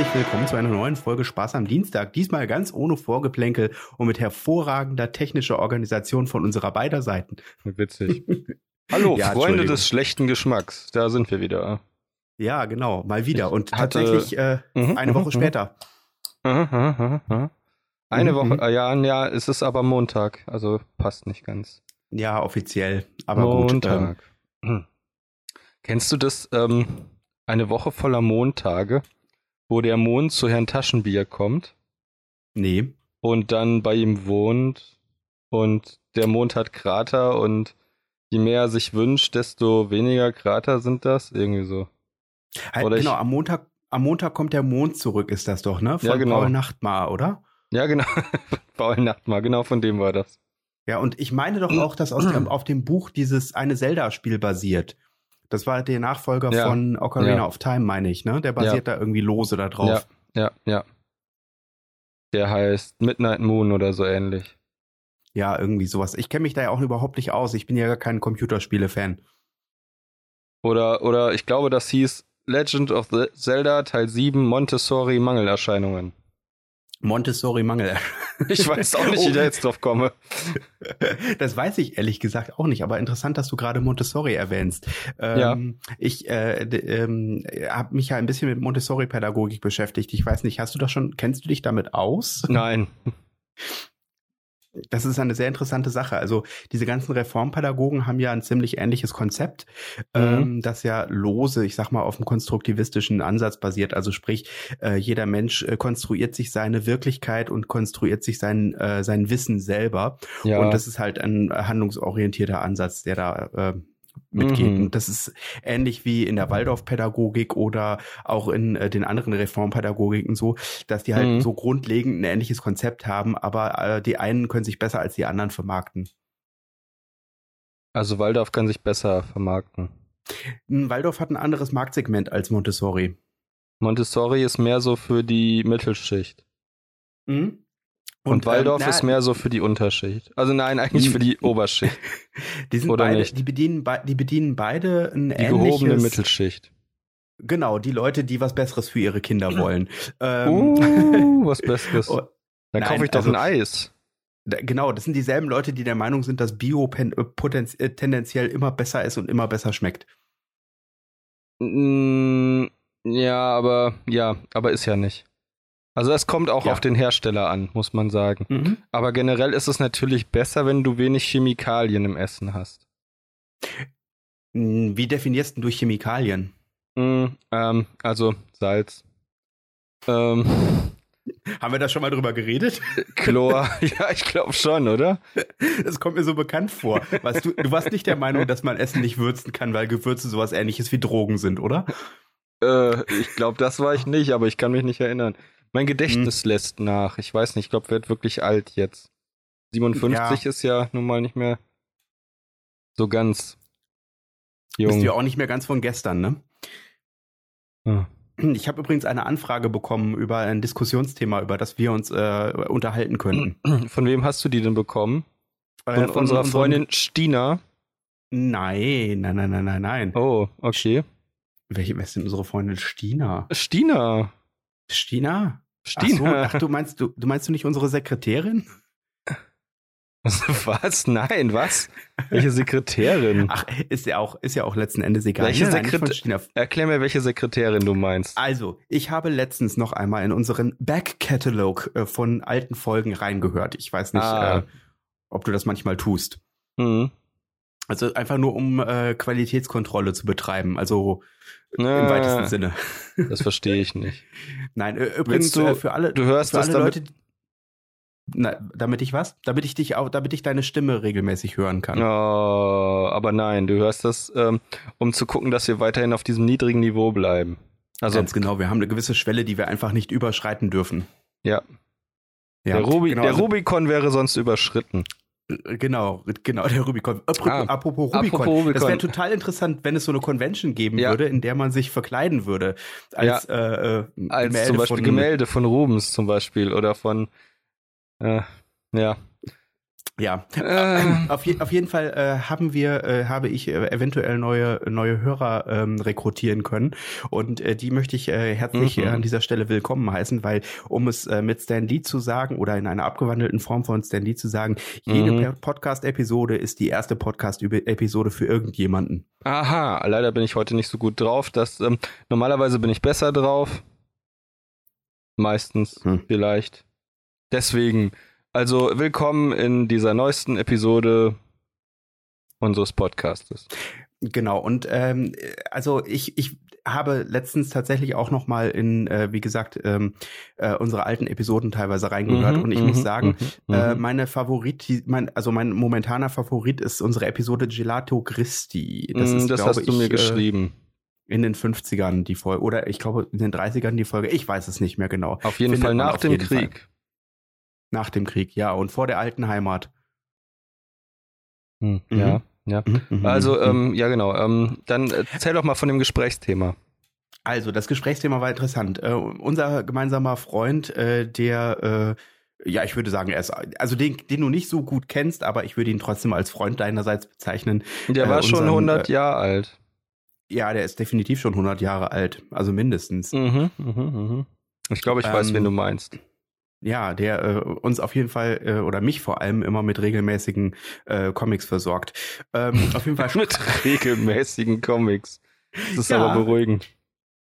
herzlich willkommen zu einer neuen Folge Spaß am Dienstag. Diesmal ganz ohne Vorgeplänkel und mit hervorragender technischer Organisation von unserer beider Seiten. Witzig. Hallo, ja, Freunde des schlechten Geschmacks. Da sind wir wieder. Ja, genau, mal wieder. Und hatte, tatsächlich äh, uh eine Woche uh später. Uh eine mhm. Woche, ja, ja, es ist aber Montag, also passt nicht ganz. Ja, offiziell, aber Montag. gut. Ähm, Kennst du das, ähm, eine Woche voller Montage, wo der Mond zu Herrn Taschenbier kommt? Nee. Und dann bei ihm wohnt und der Mond hat Krater und je mehr er sich wünscht, desto weniger Krater sind das, irgendwie so. Halt, Oder genau, ich, am Montag, am Montag kommt der Mond zurück, ist das doch, ne? Von ja, genau. Paul Nachtmar, oder? Ja, genau. Paul Nachtmar, genau von dem war das. Ja, und ich meine doch auch, dass aus dem, auf dem Buch dieses eine Zelda-Spiel basiert. Das war der Nachfolger ja. von Ocarina ja. of Time, meine ich, ne? Der basiert ja. da irgendwie lose da drauf. Ja, ja, ja. Der heißt Midnight Moon oder so ähnlich. Ja, irgendwie sowas. Ich kenne mich da ja auch überhaupt nicht aus. Ich bin ja gar kein Computerspiele-Fan. Oder, oder ich glaube, das hieß Legend of Zelda Teil 7 Montessori Mangelerscheinungen. Montessori-Mangel. Ich weiß auch nicht, wie ich da jetzt drauf komme. Das weiß ich ehrlich gesagt auch nicht, aber interessant, dass du gerade Montessori erwähnst. Ähm, ja. Ich äh, ähm, habe mich ja ein bisschen mit Montessori-Pädagogik beschäftigt. Ich weiß nicht, hast du das schon, kennst du dich damit aus? Nein. Das ist eine sehr interessante Sache. Also diese ganzen Reformpädagogen haben ja ein ziemlich ähnliches Konzept, mhm. ähm, das ja lose, ich sag mal, auf dem konstruktivistischen Ansatz basiert. Also sprich, äh, jeder Mensch äh, konstruiert sich seine Wirklichkeit und konstruiert sich sein, äh, sein Wissen selber. Ja. Und das ist halt ein handlungsorientierter Ansatz, der da äh, mitgeht. Mhm. Und das ist ähnlich wie in der Waldorfpädagogik oder auch in äh, den anderen Reformpädagogiken so, dass die halt mhm. so grundlegend ein ähnliches Konzept haben, aber äh, die einen können sich besser als die anderen vermarkten. Also Waldorf kann sich besser vermarkten. Waldorf hat ein anderes Marktsegment als Montessori. Montessori ist mehr so für die Mittelschicht. Mhm. Und, und Waldorf ähm, na, ist mehr so für die Unterschicht. Also nein, eigentlich für die Oberschicht. Die sind Oder beide, nicht? die bedienen, die bedienen beide ein die ähnliches. gehobene Mittelschicht. Genau, die Leute, die was Besseres für ihre Kinder wollen. ähm, uh, was Besseres. Oh, Dann kaufe ich doch also, ein Eis. Genau, das sind dieselben Leute, die der Meinung sind, dass Bio äh, äh, tendenziell immer besser ist und immer besser schmeckt. Ja, aber ja, aber ist ja nicht. Also es kommt auch ja. auf den Hersteller an, muss man sagen. Mhm. Aber generell ist es natürlich besser, wenn du wenig Chemikalien im Essen hast. Hm, wie definierst du Chemikalien? Mhm, ähm, also Salz. Ähm, Haben wir da schon mal drüber geredet? Chlor, ja, ich glaube schon, oder? Das kommt mir so bekannt vor. Weißt du, du warst nicht der Meinung, dass man Essen nicht würzen kann, weil Gewürze sowas ähnliches wie Drogen sind, oder? Äh, ich glaube, das war ich nicht, aber ich kann mich nicht erinnern. Mein Gedächtnis hm. lässt nach. Ich weiß nicht, ich glaube, wird wirklich alt jetzt. 57 ja. ist ja nun mal nicht mehr so ganz jung. Bist ja auch nicht mehr ganz von gestern, ne? Hm. Ich habe übrigens eine Anfrage bekommen über ein Diskussionsthema, über das wir uns äh, unterhalten könnten. Von wem hast du die denn bekommen? Von, äh, von unserer Freundin Stina? Nein, nein, nein, nein, nein, nein. Oh, okay. Welche, wer ist denn unsere Freundin Stina? Stina. Stina? Stina. Ach, so, ach, du meinst du, du meinst du nicht unsere Sekretärin? Was? Nein, was? Welche Sekretärin? Ach, ist ja auch, ist ja auch letzten Endes egal. Welche Sekretärin? Erklär mir, welche Sekretärin du meinst. Also, ich habe letztens noch einmal in unseren Back-Catalog äh, von alten Folgen reingehört. Ich weiß nicht, ah. äh, ob du das manchmal tust. Mhm. Also einfach nur, um äh, Qualitätskontrolle zu betreiben. Also Na, im weitesten Sinne. Das verstehe ich nicht. Nein, äh, übrigens du, äh, für alle, du hörst für das alle Leute, na, damit ich was? Damit ich dich auch, damit ich deine Stimme regelmäßig hören kann. Oh, aber nein, du hörst das, ähm, um zu gucken, dass wir weiterhin auf diesem niedrigen Niveau bleiben. Also ganz genau, wir haben eine gewisse Schwelle, die wir einfach nicht überschreiten dürfen. Ja. ja der, Rubi genau, der also, Rubikon wäre sonst überschritten. Genau, genau, der Rubicon. Ah, apropos Rubicon. Apropos Rubicon. Das wäre total interessant, wenn es so eine Convention geben ja. würde, in der man sich verkleiden würde. Als, ja. äh, äh, als Gemälde zum Beispiel von, Gemälde von Rubens zum Beispiel oder von, äh, ja. Ja, äh. auf, je, auf jeden Fall äh, haben wir, äh, habe ich äh, eventuell neue neue Hörer ähm, rekrutieren können und äh, die möchte ich äh, herzlich mhm. an dieser Stelle willkommen heißen, weil um es mit Stan Lee zu sagen oder in einer abgewandelten Form von Stan Lee zu sagen, jede mhm. Podcast-Episode ist die erste Podcast-Episode für irgendjemanden. Aha, leider bin ich heute nicht so gut drauf. Das ähm, normalerweise bin ich besser drauf, meistens hm. vielleicht. Deswegen also willkommen in dieser neuesten Episode unseres Podcastes. Genau, und ähm, also ich, ich habe letztens tatsächlich auch noch mal in, äh, wie gesagt, ähm, äh, unsere alten Episoden teilweise reingehört mhm, und ich muss mhm, sagen, mhm, äh, mhm. meine Favorit, mein, also mein momentaner Favorit ist unsere Episode Gelato Christi. Das, ist, das hast du mir äh, geschrieben in den 50ern die Folge oder ich glaube in den 30ern die Folge, ich weiß es nicht mehr genau. Auf jeden Findet Fall nach dem Krieg. Fall. Nach dem Krieg, ja, und vor der alten Heimat. Hm, mhm. Ja, ja. Mhm, mhm also, mhm. ähm, ja, genau. Ähm, dann erzähl doch mal von dem Gesprächsthema. Also, das Gesprächsthema war interessant. Äh, unser gemeinsamer Freund, äh, der äh, ja, ich würde sagen, er ist, also den, den du nicht so gut kennst, aber ich würde ihn trotzdem als Freund deinerseits bezeichnen. Der war äh, unseren, schon 100 äh, Jahre alt. Ja, der ist definitiv schon 100 Jahre alt, also mindestens. Mhm, mh, mh. Ich glaube, ich ähm, weiß, wen du meinst ja, der äh, uns auf jeden Fall äh, oder mich vor allem immer mit regelmäßigen äh, Comics versorgt. Ähm, auf jeden Fall mit regelmäßigen Comics. Das ist ja, aber beruhigend.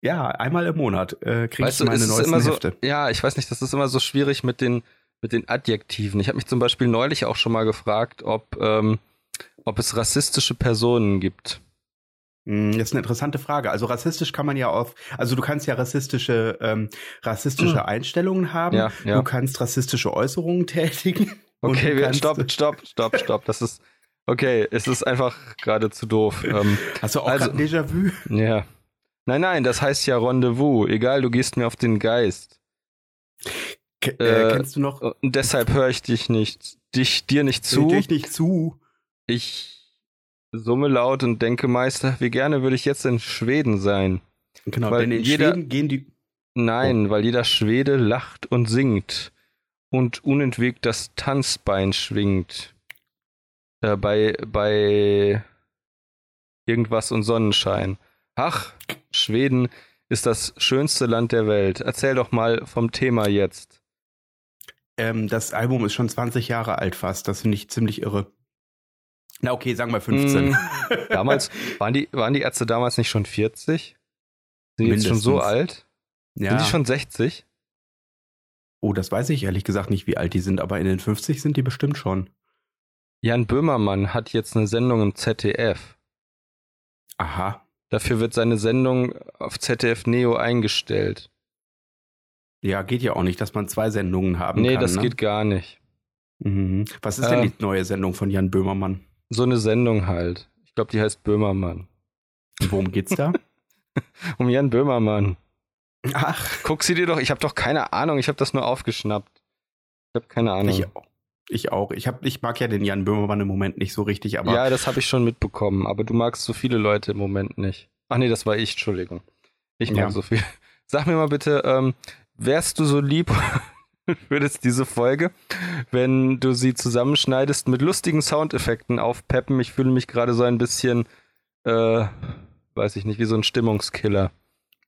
Ja, einmal im Monat äh, kriege ich meine neuesten immer so, Hefte. Ja, ich weiß nicht, das ist immer so schwierig mit den mit den Adjektiven. Ich habe mich zum Beispiel neulich auch schon mal gefragt, ob ähm, ob es rassistische Personen gibt. Hm, das ist eine interessante Frage. Also rassistisch kann man ja auf, also du kannst ja rassistische, ähm, rassistische mhm. Einstellungen haben. Ja, ja. Du kannst rassistische Äußerungen tätigen. Okay, wir, stopp, stopp, stopp, stopp. Das ist, okay, es ist einfach gerade zu doof. Ähm, Hast du auch also, Déjà-vu? Ja. Nein, nein, das heißt ja Rendezvous. Egal, du gehst mir auf den Geist. K äh, kennst du noch? Und deshalb höre ich dich nicht, dich, dir nicht zu. Ich dich nicht zu. Ich summe laut und denke Meister, wie gerne würde ich jetzt in Schweden sein. Genau, weil denn in jeder, Schweden gehen die. Nein, oh. weil jeder Schwede lacht und singt und unentwegt das Tanzbein schwingt. Äh, bei, bei irgendwas und Sonnenschein. Ach, Schweden ist das schönste Land der Welt. Erzähl doch mal vom Thema jetzt. Ähm, das Album ist schon 20 Jahre alt fast. Das finde ich ziemlich irre. Na okay, sagen wir 15. Mm, damals, waren die, waren die Ärzte damals nicht schon 40? Sind die jetzt schon so alt? Ja. Sind die schon 60? Oh, das weiß ich ehrlich gesagt nicht, wie alt die sind, aber in den 50 sind die bestimmt schon. Jan Böhmermann hat jetzt eine Sendung im ZDF. Aha. Dafür wird seine Sendung auf ZDF Neo eingestellt. Ja, geht ja auch nicht, dass man zwei Sendungen haben nee, kann. Nee, das ne? geht gar nicht. Mhm. Was ist äh, denn die neue Sendung von Jan Böhmermann? So eine Sendung halt. Ich glaube, die heißt Böhmermann. Und worum geht's da? um Jan Böhmermann. Ach. Guck sie dir doch, ich habe doch keine Ahnung, ich habe das nur aufgeschnappt. Ich habe keine Ahnung. Ich, ich auch. Ich, hab, ich mag ja den Jan Böhmermann im Moment nicht so richtig, aber. Ja, das habe ich schon mitbekommen, aber du magst so viele Leute im Moment nicht. Ach nee, das war ich, Entschuldigung. Ich mag ja. so viel. Sag mir mal bitte, ähm, wärst du so lieb würdest diese Folge, wenn du sie zusammenschneidest, mit lustigen Soundeffekten aufpeppen. Ich fühle mich gerade so ein bisschen, äh, weiß ich nicht, wie so ein Stimmungskiller.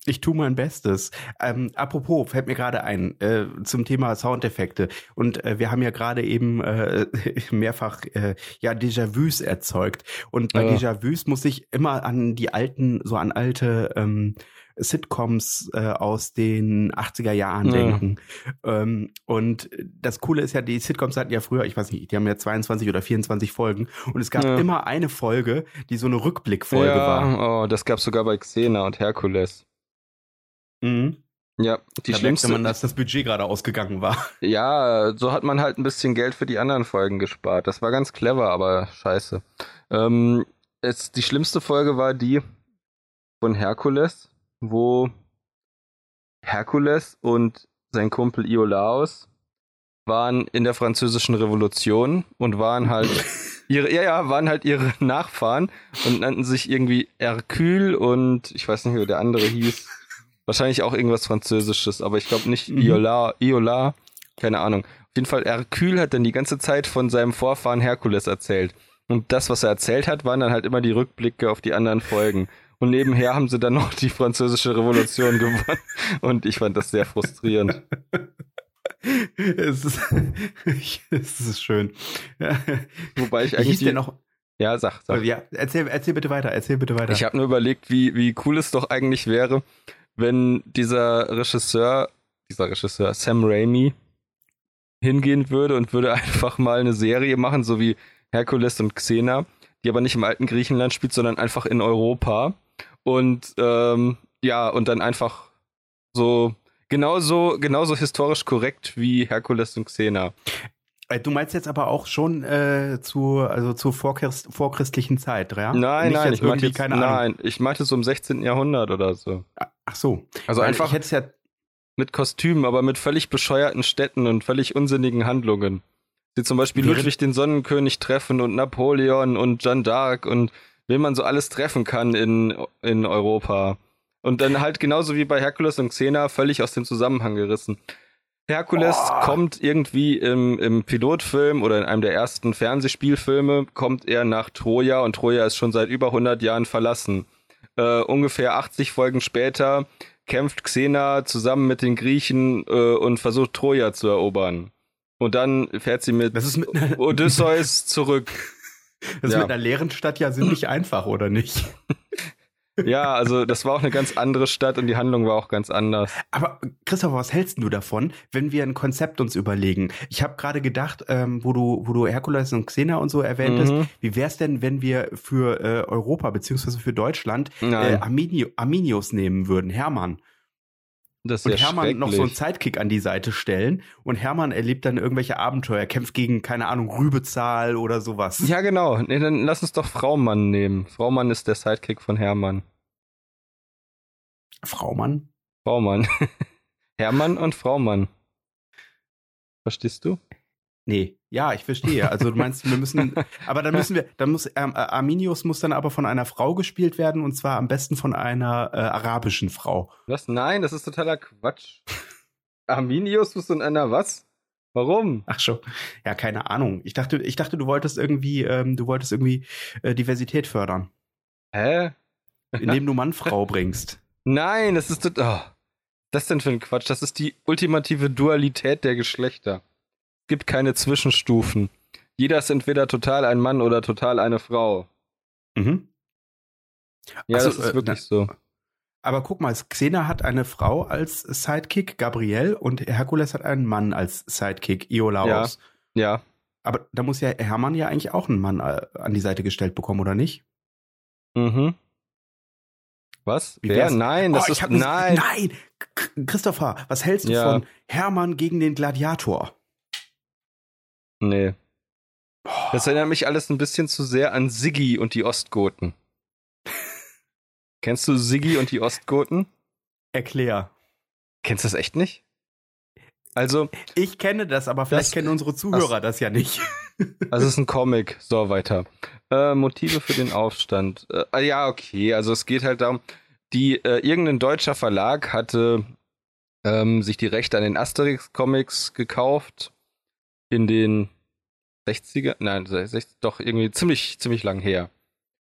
Ich tue mein Bestes. Ähm, apropos, fällt mir gerade ein äh, zum Thema Soundeffekte. Und äh, wir haben ja gerade eben äh, mehrfach äh, ja Déjà-vus erzeugt. Und bei ja. Déjà-vus muss ich immer an die alten, so an alte ähm, Sitcoms äh, aus den 80er Jahren ja. denken. Ähm, und das Coole ist ja, die Sitcoms hatten ja früher, ich weiß nicht, die haben ja 22 oder 24 Folgen und es gab ja. immer eine Folge, die so eine Rückblickfolge ja, war. Oh, das gab sogar bei Xena und Herkules. Mhm. Ja, die da schlimmste. man, dass das Budget gerade ausgegangen war. Ja, so hat man halt ein bisschen Geld für die anderen Folgen gespart. Das war ganz clever, aber scheiße. Ähm, es, die schlimmste Folge war die von Herkules wo Herkules und sein Kumpel Iolaos waren in der französischen Revolution und waren halt ihre, ja, ja, waren halt ihre Nachfahren und nannten sich irgendwie Hercule und ich weiß nicht, wie der andere hieß. Wahrscheinlich auch irgendwas Französisches, aber ich glaube nicht mhm. Iola, Iola, keine Ahnung. Auf jeden Fall, Hercule hat dann die ganze Zeit von seinem Vorfahren Herkules erzählt. Und das, was er erzählt hat, waren dann halt immer die Rückblicke auf die anderen Folgen. Und nebenher haben sie dann noch die französische Revolution gewonnen. Und ich fand das sehr frustrierend. es, ist, es ist schön. Wobei ich eigentlich. Die, noch, ja, sag, sag. Ja, erzähl, erzähl bitte weiter, erzähl bitte weiter. Ich habe nur überlegt, wie, wie cool es doch eigentlich wäre, wenn dieser Regisseur, dieser Regisseur Sam Raimi hingehen würde und würde einfach mal eine Serie machen, so wie Herkules und Xena, die aber nicht im alten Griechenland spielt, sondern einfach in Europa. Und ähm, ja, und dann einfach so genauso, genauso historisch korrekt wie Herkules und Xena. Äh, du meinst jetzt aber auch schon äh, zu also zur vorchrist vorchristlichen Zeit, ja? Nein, Nicht nein, ich meinte jetzt, keine nein, ich meinte so im 16. Jahrhundert oder so. Ach so. Also Weil einfach ja mit Kostümen, aber mit völlig bescheuerten Städten und völlig unsinnigen Handlungen. Sie zum Beispiel Ludwig den Sonnenkönig treffen und Napoleon und Jeanne d'Arc und wen man so alles treffen kann in, in Europa. Und dann halt genauso wie bei Herkules und Xena völlig aus dem Zusammenhang gerissen. Herkules oh. kommt irgendwie im, im Pilotfilm oder in einem der ersten Fernsehspielfilme, kommt er nach Troja und Troja ist schon seit über 100 Jahren verlassen. Äh, ungefähr 80 Folgen später kämpft Xena zusammen mit den Griechen äh, und versucht Troja zu erobern. Und dann fährt sie mit, mit Odysseus zurück. Das ist ja. mit einer leeren Stadt ja ziemlich einfach, oder nicht? Ja, also das war auch eine ganz andere Stadt und die Handlung war auch ganz anders. Aber Christopher, was hältst du davon, wenn wir ein Konzept uns überlegen? Ich habe gerade gedacht, ähm, wo du, wo du Herkules und Xena und so erwähntest, mhm. wie wär's denn, wenn wir für äh, Europa beziehungsweise für Deutschland äh, Arminio, Arminius nehmen würden, Hermann? Das und Hermann noch so einen Sidekick an die Seite stellen und Hermann erlebt dann irgendwelche Abenteuer, kämpft gegen, keine Ahnung, Rübezahl oder sowas. Ja, genau. Nee, dann lass uns doch Fraumann nehmen. Fraumann ist der Sidekick von Hermann. Fraumann? Fraumann. Hermann und Fraumann. Verstehst du? Nee, ja, ich verstehe. Also du meinst, wir müssen, aber dann müssen wir, dann muss ähm, äh, Arminius muss dann aber von einer Frau gespielt werden und zwar am besten von einer äh, arabischen Frau. Was? Nein, das ist totaler Quatsch. Arminius muss in einer was? Warum? Ach schon. Ja, keine Ahnung. Ich dachte, ich dachte, du wolltest irgendwie, ähm, du wolltest irgendwie äh, Diversität fördern. Hä? Indem du Mann-Frau bringst. Nein, das ist oh, das denn für ein Quatsch? Das ist die ultimative Dualität der Geschlechter gibt keine Zwischenstufen. Jeder ist entweder total ein Mann oder total eine Frau. Mhm. Ja, also, das ist wirklich äh, so. Aber guck mal, Xena hat eine Frau als Sidekick, Gabrielle, und Herkules hat einen Mann als Sidekick, Iolaus. Ja. ja. Aber da muss ja Hermann ja eigentlich auch einen Mann äh, an die Seite gestellt bekommen, oder nicht? Mhm. Was? Wie Wer? Nein, das oh, ist nein. Nein, Christopher, was hältst du ja. von Hermann gegen den Gladiator? Nee. Das erinnert mich alles ein bisschen zu sehr an Siggi und die Ostgoten. Kennst du Siggi und die Ostgoten? Erklär. Kennst du das echt nicht? Also. Ich kenne das, aber vielleicht das, kennen unsere Zuhörer das, das ja nicht. Also es ist ein Comic. So, weiter. Äh, Motive für den Aufstand. Äh, ah, ja, okay. Also es geht halt darum, die, äh, irgendein deutscher Verlag hatte ähm, sich die Rechte an den Asterix-Comics gekauft in den 60er, nein, 60, doch irgendwie ziemlich, ziemlich lang her.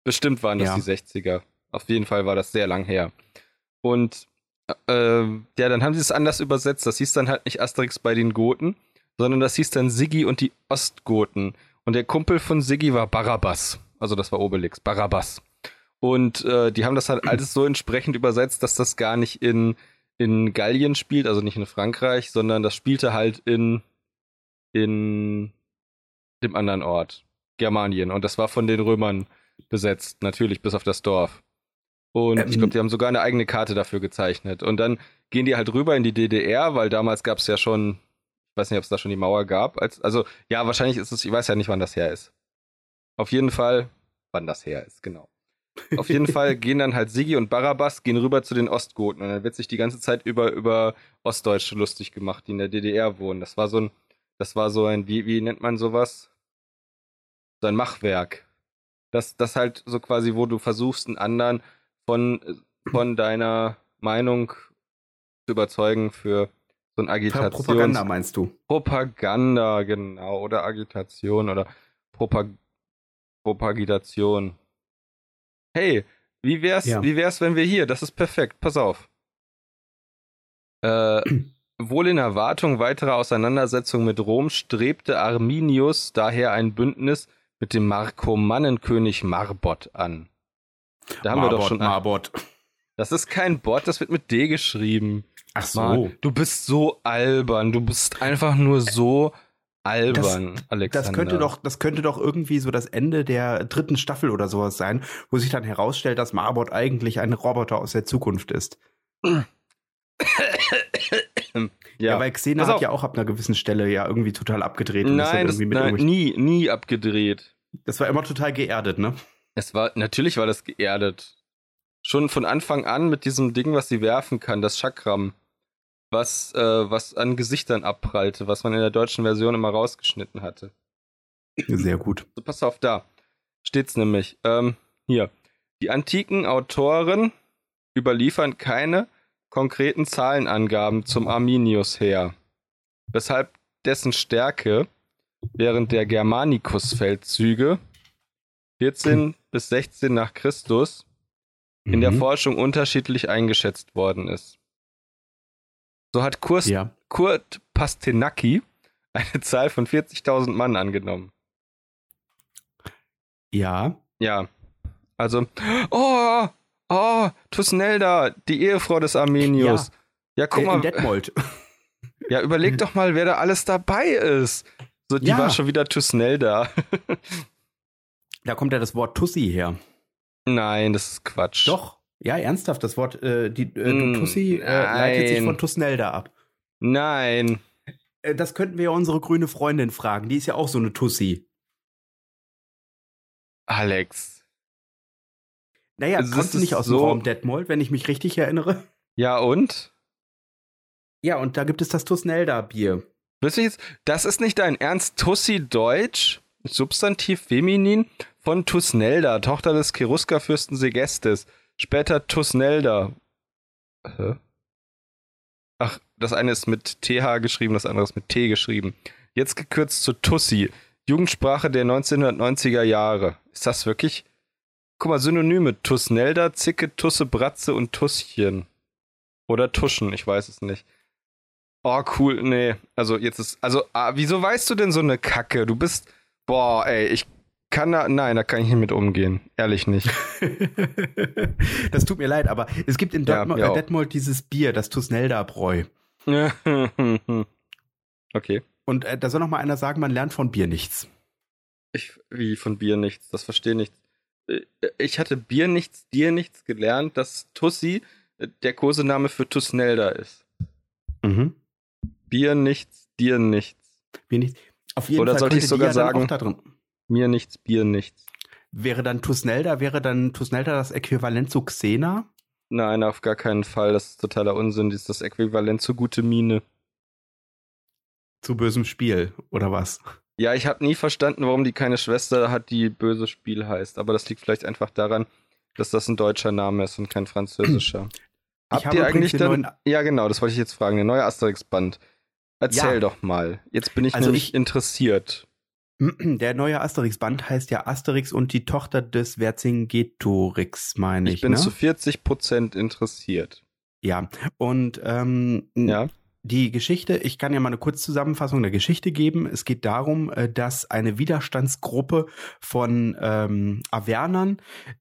Bestimmt waren das ja. die 60er. Auf jeden Fall war das sehr lang her. Und äh, ja, dann haben sie es anders übersetzt. Das hieß dann halt nicht Asterix bei den Goten, sondern das hieß dann Siggi und die Ostgoten. Und der Kumpel von Siggi war Barabbas. Also das war Obelix, Barabbas. Und äh, die haben das halt alles so entsprechend übersetzt, dass das gar nicht in, in Gallien spielt, also nicht in Frankreich, sondern das spielte halt in in dem anderen Ort, Germanien. Und das war von den Römern besetzt, natürlich, bis auf das Dorf. Und ähm, ich glaube, die haben sogar eine eigene Karte dafür gezeichnet. Und dann gehen die halt rüber in die DDR, weil damals gab es ja schon, ich weiß nicht, ob es da schon die Mauer gab. Als, also, ja, wahrscheinlich ist es, ich weiß ja nicht, wann das her ist. Auf jeden Fall, wann das her ist, genau. Auf jeden Fall gehen dann halt Sigi und Barabbas gehen rüber zu den Ostgoten und dann wird sich die ganze Zeit über, über Ostdeutsche lustig gemacht, die in der DDR wohnen. Das war so ein, das war so ein, wie, wie nennt man sowas? So ein Machwerk. Das, das halt so quasi, wo du versuchst, einen anderen von, von deiner Meinung zu überzeugen für So ein Agitation. Propaganda meinst du? Propaganda, genau. Oder Agitation oder Propag Propagitation. Hey, wie wär's, ja. wie wär's, wenn wir hier, das ist perfekt, pass auf. Äh, wohl in Erwartung weiterer Auseinandersetzungen mit Rom strebte Arminius daher ein Bündnis mit dem Markomannenkönig Marbot an. Da haben Marbot, wir doch schon. Marbot. Das ist kein Bot, das wird mit D geschrieben. Ach so. Mann, du bist so albern. Du bist einfach nur so albern, das, Alexander. Das könnte doch, das könnte doch irgendwie so das Ende der dritten Staffel oder sowas sein, wo sich dann herausstellt, dass Marbot eigentlich ein Roboter aus der Zukunft ist. ja. ja, weil Xena hat ja auch ab einer gewissen Stelle ja irgendwie total abgedreht. Nein, das, nein nie, nie abgedreht. Das war immer total geerdet, ne? Es war, natürlich war das geerdet schon von Anfang an mit diesem Ding, was sie werfen kann, das Chakram, was, äh, was an Gesichtern abprallte, was man in der deutschen Version immer rausgeschnitten hatte. Sehr gut. So, pass auf, da steht's nämlich. Ähm, hier. Die antiken Autoren überliefern keine konkreten Zahlenangaben zum Arminius her, weshalb dessen Stärke während der Germanicus-Feldzüge 14 bis 16 nach Christus in mhm. der Forschung unterschiedlich eingeschätzt worden ist. So hat Kurs, ja. Kurt Pastenacki eine Zahl von 40.000 Mann angenommen. Ja. Ja. Also, oh, oh, Tusnelda, die Ehefrau des Armenius. Ja, ja guck äh, mal. Detmold. Ja, überleg doch mal, wer da alles dabei ist. So, die ja. war schon wieder Tusnelda. da kommt ja das Wort Tussi her. Nein, das ist Quatsch. Doch. Ja, ernsthaft, das Wort äh, die äh, mm, Tussi äh, leitet sich von Tusnelda ab. Nein. Äh, das könnten wir ja unsere grüne Freundin fragen. Die ist ja auch so eine Tussi. Alex. Naja, also kommst du nicht aus so dem Raum Detmold, wenn ich mich richtig erinnere? Ja, und? Ja, und da gibt es das Tusnelda-Bier. Wisst ihr jetzt, das ist nicht dein Ernst Tussi Deutsch? Substantiv feminin? von Tusnelda, Tochter des Cherusker-Fürsten Segestes. Später Tusnelda. Hä? Ach, das eine ist mit TH geschrieben, das andere ist mit T geschrieben. Jetzt gekürzt zu Tussi. Jugendsprache der 1990er Jahre. Ist das wirklich? Guck mal, Synonyme. Tusnelda, Zicke, Tusse, Bratze und Tusschen. Oder Tuschen, ich weiß es nicht. Oh, cool, nee. Also jetzt ist, also, ah, wieso weißt du denn so eine Kacke? Du bist, boah, ey, ich kann da, nein, da kann ich nicht mit umgehen. Ehrlich nicht. das tut mir leid, aber es gibt in Detmold, ja, äh, Detmold dieses Bier, das Tusnelda-Bräu. okay. Und äh, da soll noch mal einer sagen, man lernt von Bier nichts. Ich, wie von Bier nichts? Das verstehe ich nicht. Äh, ich hatte Bier nichts, dir nichts gelernt, dass Tussi äh, der Kosename für Tusnelda ist. Mhm. Bier nichts, dir nichts. Bier nichts. Auf jeden Oder Fall sollte ich sogar sagen, mir nichts, Bier nichts. Wäre dann Tusnelda, wäre dann Tusnelda das Äquivalent zu Xena? Nein, auf gar keinen Fall. Das ist totaler Unsinn. Das ist das Äquivalent zu gute Mine. Zu bösem Spiel, oder was? Ja, ich habe nie verstanden, warum die keine Schwester hat, die böses Spiel heißt. Aber das liegt vielleicht einfach daran, dass das ein deutscher Name ist und kein französischer. Habt ihr eigentlich dann. Ja, genau, das wollte ich jetzt fragen. Der neue Asterix-Band. Erzähl ja. doch mal. Jetzt bin ich also nämlich ich, interessiert. Der neue Asterix-Band heißt ja Asterix und die Tochter des Vercingetorix, meine ich. Ich bin ne? zu 40 Prozent interessiert. Ja, und ähm, ja. Die Geschichte, ich kann ja mal eine Kurzzusammenfassung der Geschichte geben. Es geht darum, äh, dass eine Widerstandsgruppe von ähm, Avernern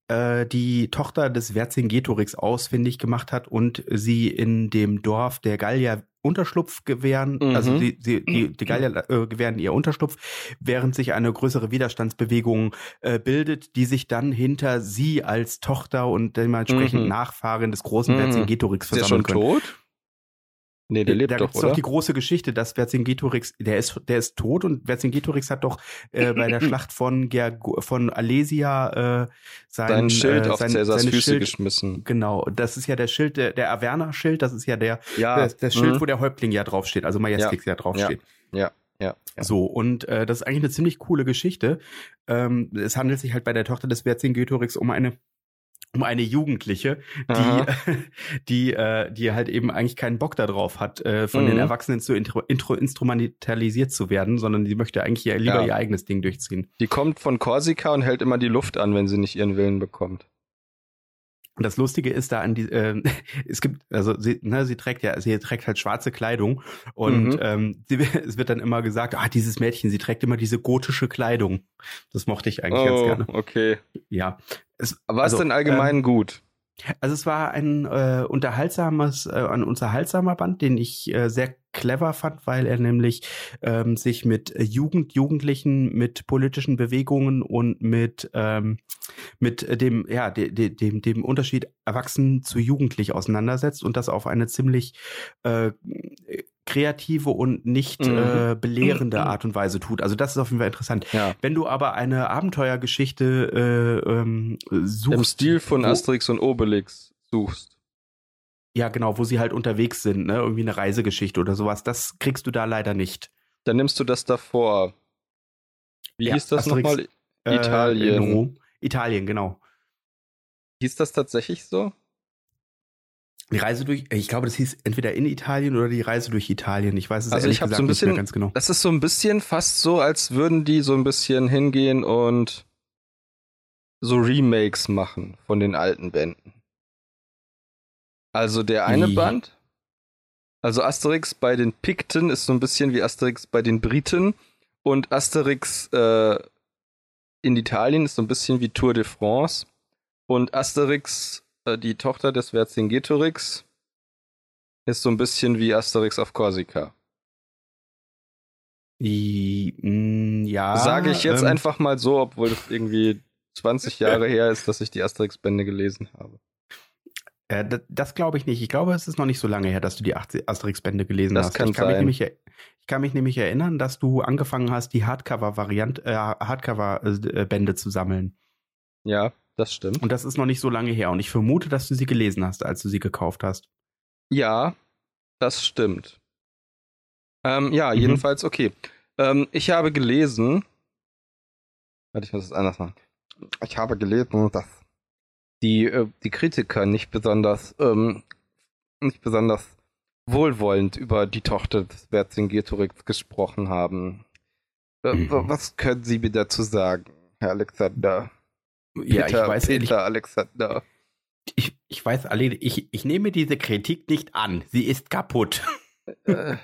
äh, die Tochter des Vercingetorix ausfindig gemacht hat und sie in dem Dorf der Gallier Unterschlupf gewähren, mhm. also die, die, die, die Gallier äh, gewähren ihr Unterschlupf, während sich eine größere Widerstandsbewegung äh, bildet, die sich dann hinter sie als Tochter und dementsprechend mhm. Nachfahren des großen mhm. Vercingetorix versammeln Ist er schon können. tot? Nee, der lebt da doch, oder? doch die große Geschichte, dass Vercingetorix, der ist, der ist tot und Vercingetorix hat doch äh, bei der Schlacht von Gergo, von Alesia äh, sein, sein Schild äh, auf sein, Cäsars Füße Schild, geschmissen. Genau, das ist ja der Schild, der, der Averna-Schild, das ist ja der, ja. der das Schild, mhm. wo der Häuptling ja draufsteht, also Majestix ja, ja draufsteht. Ja. ja. Ja, So, und äh, das ist eigentlich eine ziemlich coole Geschichte. Ähm, es handelt sich halt bei der Tochter des Vercingetorix um eine um eine Jugendliche, die, die, äh, die halt eben eigentlich keinen Bock darauf hat, äh, von mhm. den Erwachsenen zu intro, intro, instrumentalisiert zu werden, sondern die möchte eigentlich lieber ja. ihr eigenes Ding durchziehen. Die kommt von Korsika und hält immer die Luft an, wenn sie nicht ihren Willen bekommt. Und das Lustige ist da an die, äh, es gibt, also sie, ne, sie trägt ja, sie trägt halt schwarze Kleidung und mhm. ähm, sie, es wird dann immer gesagt, ah, dieses Mädchen, sie trägt immer diese gotische Kleidung. Das mochte ich eigentlich oh, ganz gerne. Okay. Ja. Es, War also, es denn allgemein ähm, gut? Also es war ein äh, unterhaltsames, äh, ein unterhaltsamer Band, den ich äh, sehr clever fand, weil er nämlich ähm, sich mit Jugend, Jugendlichen, mit politischen Bewegungen und mit ähm, mit dem ja de, de, dem dem Unterschied Erwachsen zu Jugendlich auseinandersetzt und das auf eine ziemlich äh, kreative und nicht mhm. äh, belehrende Art und Weise tut. Also das ist auf jeden Fall interessant. Ja. Wenn du aber eine Abenteuergeschichte äh, ähm, suchst. Im Stil von Asterix und Obelix suchst. Ja, genau, wo sie halt unterwegs sind, ne? Irgendwie eine Reisegeschichte oder sowas. Das kriegst du da leider nicht. Dann nimmst du das davor. Wie ja, hieß das nochmal? Äh, Italien. Italien, genau. Hieß das tatsächlich so? Die Reise durch, ich glaube, das hieß entweder in Italien oder die Reise durch Italien. Ich weiß es also ich habe so ein bisschen, ganz genau. Das ist so ein bisschen fast so, als würden die so ein bisschen hingehen und so Remakes machen von den alten Bänden. Also der eine Wie? Band, also Asterix bei den Pikten ist so ein bisschen wie Asterix bei den Briten und Asterix äh, in Italien ist so ein bisschen wie Tour de France und Asterix die Tochter des Vercingetorix ist so ein bisschen wie Asterix auf Korsika. Mm, ja. Sage ich jetzt ähm, einfach mal so, obwohl es irgendwie 20 Jahre her ist, dass ich die Asterix-Bände gelesen habe. Äh, das, das glaube ich nicht. Ich glaube, es ist noch nicht so lange her, dass du die Asterix-Bände gelesen das hast. Kann ich, kann sein. Mich nämlich, ich kann mich nämlich erinnern, dass du angefangen hast, die Hardcover-Variante, äh, Hardcover-Bände zu sammeln. Ja. Das stimmt. Und das ist noch nicht so lange her. Und ich vermute, dass du sie gelesen hast, als du sie gekauft hast. Ja, das stimmt. Ähm, ja, mhm. jedenfalls okay. Ähm, ich habe gelesen. Warte, ich muss es anders machen. Ich habe gelesen, dass die, äh, die Kritiker nicht besonders, ähm, nicht besonders wohlwollend über die Tochter des Vercingetorix gesprochen haben. Äh, mhm. Was können Sie mir dazu sagen, Herr Alexander? Ja, Peter, ich weiß Peter ehrlich, Alexander. Ich, ich weiß alle, ich, ich nehme diese Kritik nicht an. Sie ist kaputt. Äh,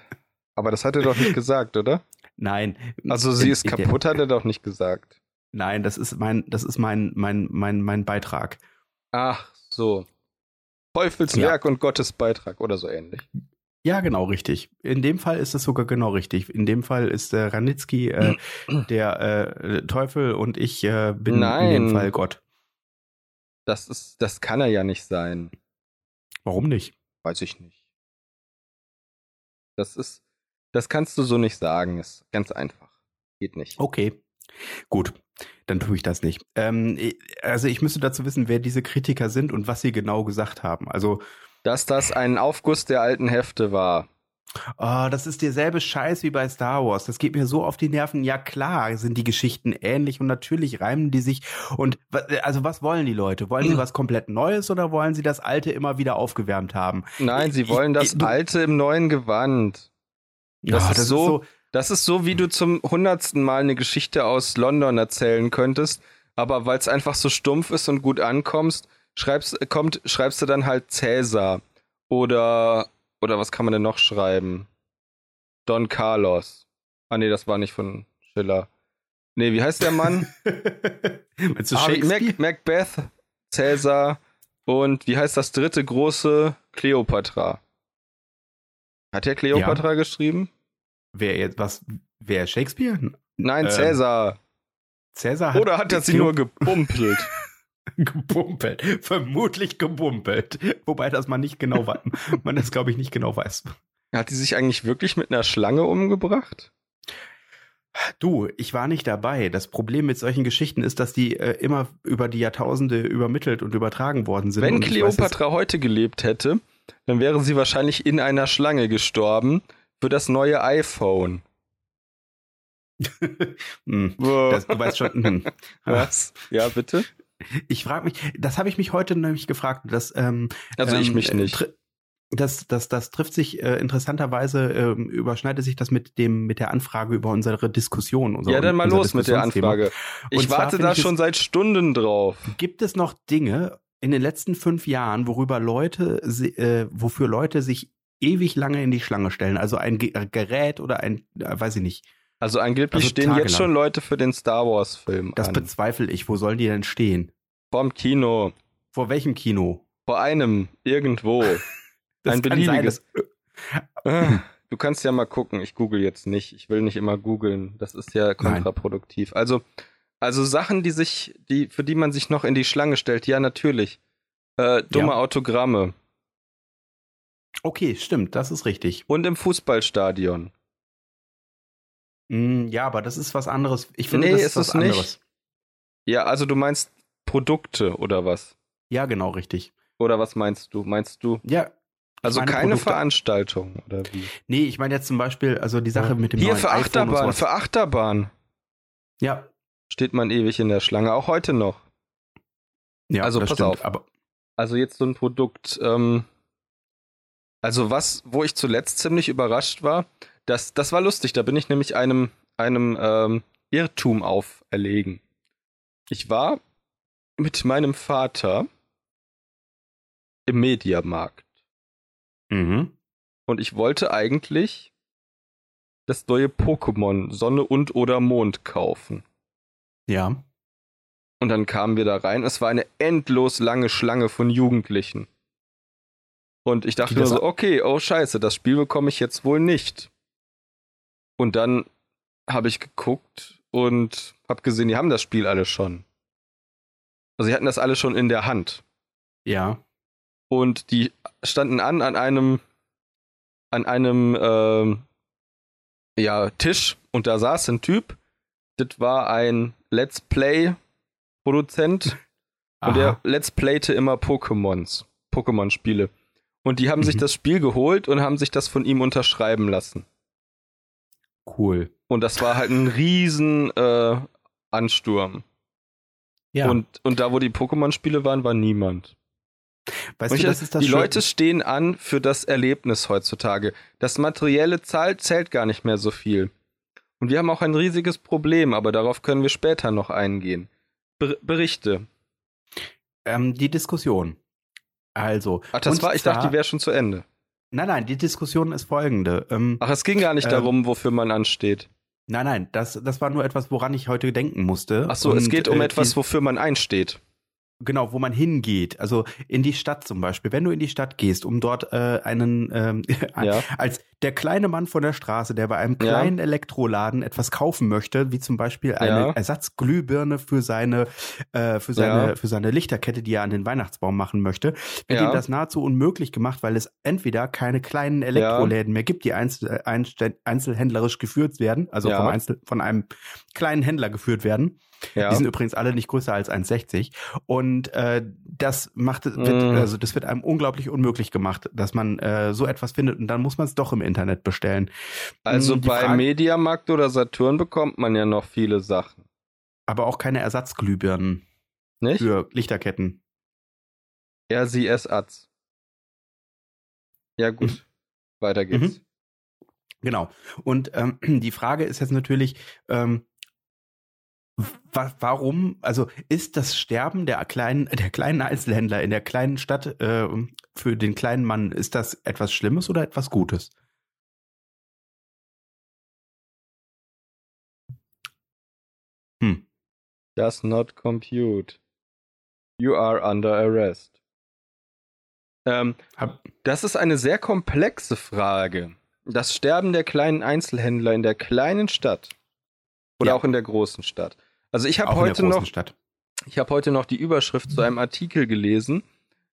aber das hat er doch nicht gesagt, oder? Nein. Also sie ist kaputt, hat er doch nicht gesagt. Nein, das ist mein, das ist mein, mein, mein, mein Beitrag. Ach so. Teufelswerk ja. und Gottes Beitrag oder so ähnlich. Ja, genau, richtig. In dem Fall ist es sogar genau richtig. In dem Fall ist äh, Ranitzky äh, der äh, Teufel und ich äh, bin Nein. in dem Fall Gott. Das ist, das kann er ja nicht sein. Warum nicht? Weiß ich nicht. Das ist, das kannst du so nicht sagen. Ist ganz einfach. Geht nicht. Okay. Gut, dann tue ich das nicht. Ähm, also ich müsste dazu wissen, wer diese Kritiker sind und was sie genau gesagt haben. Also dass das ein Aufguss der alten Hefte war. Oh, das ist derselbe Scheiß wie bei Star Wars. Das geht mir so auf die Nerven. Ja klar, sind die Geschichten ähnlich und natürlich reimen die sich. Und also was wollen die Leute? Wollen sie was komplett Neues oder wollen sie das Alte immer wieder aufgewärmt haben? Nein, sie wollen das ich, Alte im neuen Gewand. Das, ja, ist, das so, ist so. Das ist so, wie du zum hundertsten Mal eine Geschichte aus London erzählen könntest, aber weil es einfach so stumpf ist und gut ankommst, schreibst, kommt, schreibst du dann halt Cäsar. Oder, oder was kann man denn noch schreiben? Don Carlos. Ah, nee, das war nicht von Schiller. Nee, wie heißt der Mann? Meinst du ah, Mac Macbeth, Cäsar und wie heißt das dritte große? Cleopatra. Hat er Cleopatra ja. geschrieben? Wer jetzt, was, wer Shakespeare? Nein, ähm, Cäsar. Cäsar hat Oder hat er sie nur gepumpelt? gebumpelt. Vermutlich gebumpelt. Wobei das man nicht genau weiß. man das, glaube ich, nicht genau weiß. Hat die sich eigentlich wirklich mit einer Schlange umgebracht? Du, ich war nicht dabei. Das Problem mit solchen Geschichten ist, dass die äh, immer über die Jahrtausende übermittelt und übertragen worden sind. Wenn Kleopatra heute gelebt hätte, dann wäre sie wahrscheinlich in einer Schlange gestorben für das neue iPhone. hm, das, du weißt schon. Hm. Was? Ja, bitte? Ich frage mich, das habe ich mich heute nämlich gefragt. Dass, ähm, also ich mich ähm, nicht. Das, das, das trifft sich äh, interessanterweise, äh, überschneidet sich das mit dem mit der Anfrage über unsere Diskussion. Unser, ja, dann mal los mit der Anfrage. Ich warte da schon seit Stunden drauf. Gibt es noch Dinge in den letzten fünf Jahren, worüber Leute, äh, wofür Leute sich ewig lange in die Schlange stellen? Also ein Gerät oder ein, äh, weiß ich nicht. Also angeblich also stehen jetzt schon Leute für den Star Wars Film. Das an. bezweifle ich. Wo sollen die denn stehen? Vorm Kino. Vor welchem Kino? Vor einem, irgendwo. ein beliebiges. Ah, du kannst ja mal gucken. Ich google jetzt nicht. Ich will nicht immer googeln. Das ist ja kontraproduktiv. Nein. Also, also Sachen, die sich, die, für die man sich noch in die Schlange stellt, ja, natürlich. Äh, dumme ja. Autogramme. Okay, stimmt, das ist richtig. Und im Fußballstadion. Mm, ja, aber das ist was anderes. Ich finde, nee, das ist, was anderes. Nicht. Ja, also du meinst Produkte oder was? Ja, genau, richtig. Oder was meinst du? Meinst du? Ja. Also keine Produkte. Veranstaltung oder wie? Nee, ich meine jetzt zum Beispiel, also die Sache ja. mit dem Hier für Achterbahn, für Achterbahn. Ja. Steht man ewig in der Schlange, auch heute noch. Ja, also pass stimmt, auf. Aber also jetzt so ein Produkt, ähm, also was, wo ich zuletzt ziemlich überrascht war, das, das war lustig, da bin ich nämlich einem, einem ähm, Irrtum auferlegen. Ich war mit meinem Vater im Mediamarkt. Mhm. Und ich wollte eigentlich das neue Pokémon Sonne und oder Mond kaufen. Ja. Und dann kamen wir da rein. Es war eine endlos lange Schlange von Jugendlichen. Und ich dachte nur so, okay, oh scheiße, das Spiel bekomme ich jetzt wohl nicht. Und dann habe ich geguckt und habe gesehen, die haben das Spiel alle schon. Also sie hatten das alle schon in der Hand. Ja. Und die standen an an einem an einem ähm, ja, Tisch und da saß ein Typ. Das war ein Let's Play Produzent und der Let's Playte immer Pokémons, Pokémon-Spiele. Und die haben mhm. sich das Spiel geholt und haben sich das von ihm unterschreiben lassen. Cool. Und das war halt ein riesen äh, Ansturm. Ja. Und, und da, wo die Pokémon-Spiele waren, war niemand. Weißt du, das ist das die schön. Leute stehen an für das Erlebnis heutzutage. Das materielle Zahl zählt gar nicht mehr so viel. Und wir haben auch ein riesiges Problem, aber darauf können wir später noch eingehen. Ber Berichte. Ähm, die Diskussion. Also. Ach, das war, ich dachte, die wäre schon zu Ende. Nein, nein, die Diskussion ist folgende. Ähm, Ach, es ging gar nicht äh, darum, wofür man ansteht. Nein, nein, das, das war nur etwas, woran ich heute denken musste. Ach so, Und, es geht um äh, etwas, wofür man einsteht. Genau, wo man hingeht. Also in die Stadt zum Beispiel. Wenn du in die Stadt gehst, um dort äh, einen ähm, ja. als der kleine Mann von der Straße, der bei einem kleinen ja. Elektroladen etwas kaufen möchte, wie zum Beispiel eine ja. Ersatzglühbirne für seine äh, für seine für seine Lichterkette, die er an den Weihnachtsbaum machen möchte, wird ihm das nahezu unmöglich gemacht, weil es entweder keine kleinen Elektroläden mehr gibt, die einzel einzelhändlerisch geführt werden, also vom Einzel von einem kleinen Händler geführt werden ja. Die sind übrigens alle nicht größer als 1,60. Und äh, das macht, wird, mm. also das wird einem unglaublich unmöglich gemacht, dass man äh, so etwas findet und dann muss man es doch im Internet bestellen. Also Die bei Frage, Mediamarkt oder Saturn bekommt man ja noch viele Sachen. Aber auch keine Ersatzglühbirnen. Nicht? Für Lichterketten. Ja, sie es Atz. Ja, gut. Mhm. Weiter geht's. Mhm. Genau. Und ähm, die Frage ist jetzt natürlich, ähm, warum, also ist das Sterben der kleinen, der kleinen Einzelhändler in der kleinen Stadt äh, für den kleinen Mann, ist das etwas Schlimmes oder etwas Gutes? Hm. Does not compute. You are under arrest. Ähm, das ist eine sehr komplexe Frage. Das Sterben der kleinen Einzelhändler in der kleinen Stadt oder ja. auch in der großen Stadt. Also ich habe heute noch, Stadt. ich habe heute noch die Überschrift zu einem Artikel gelesen,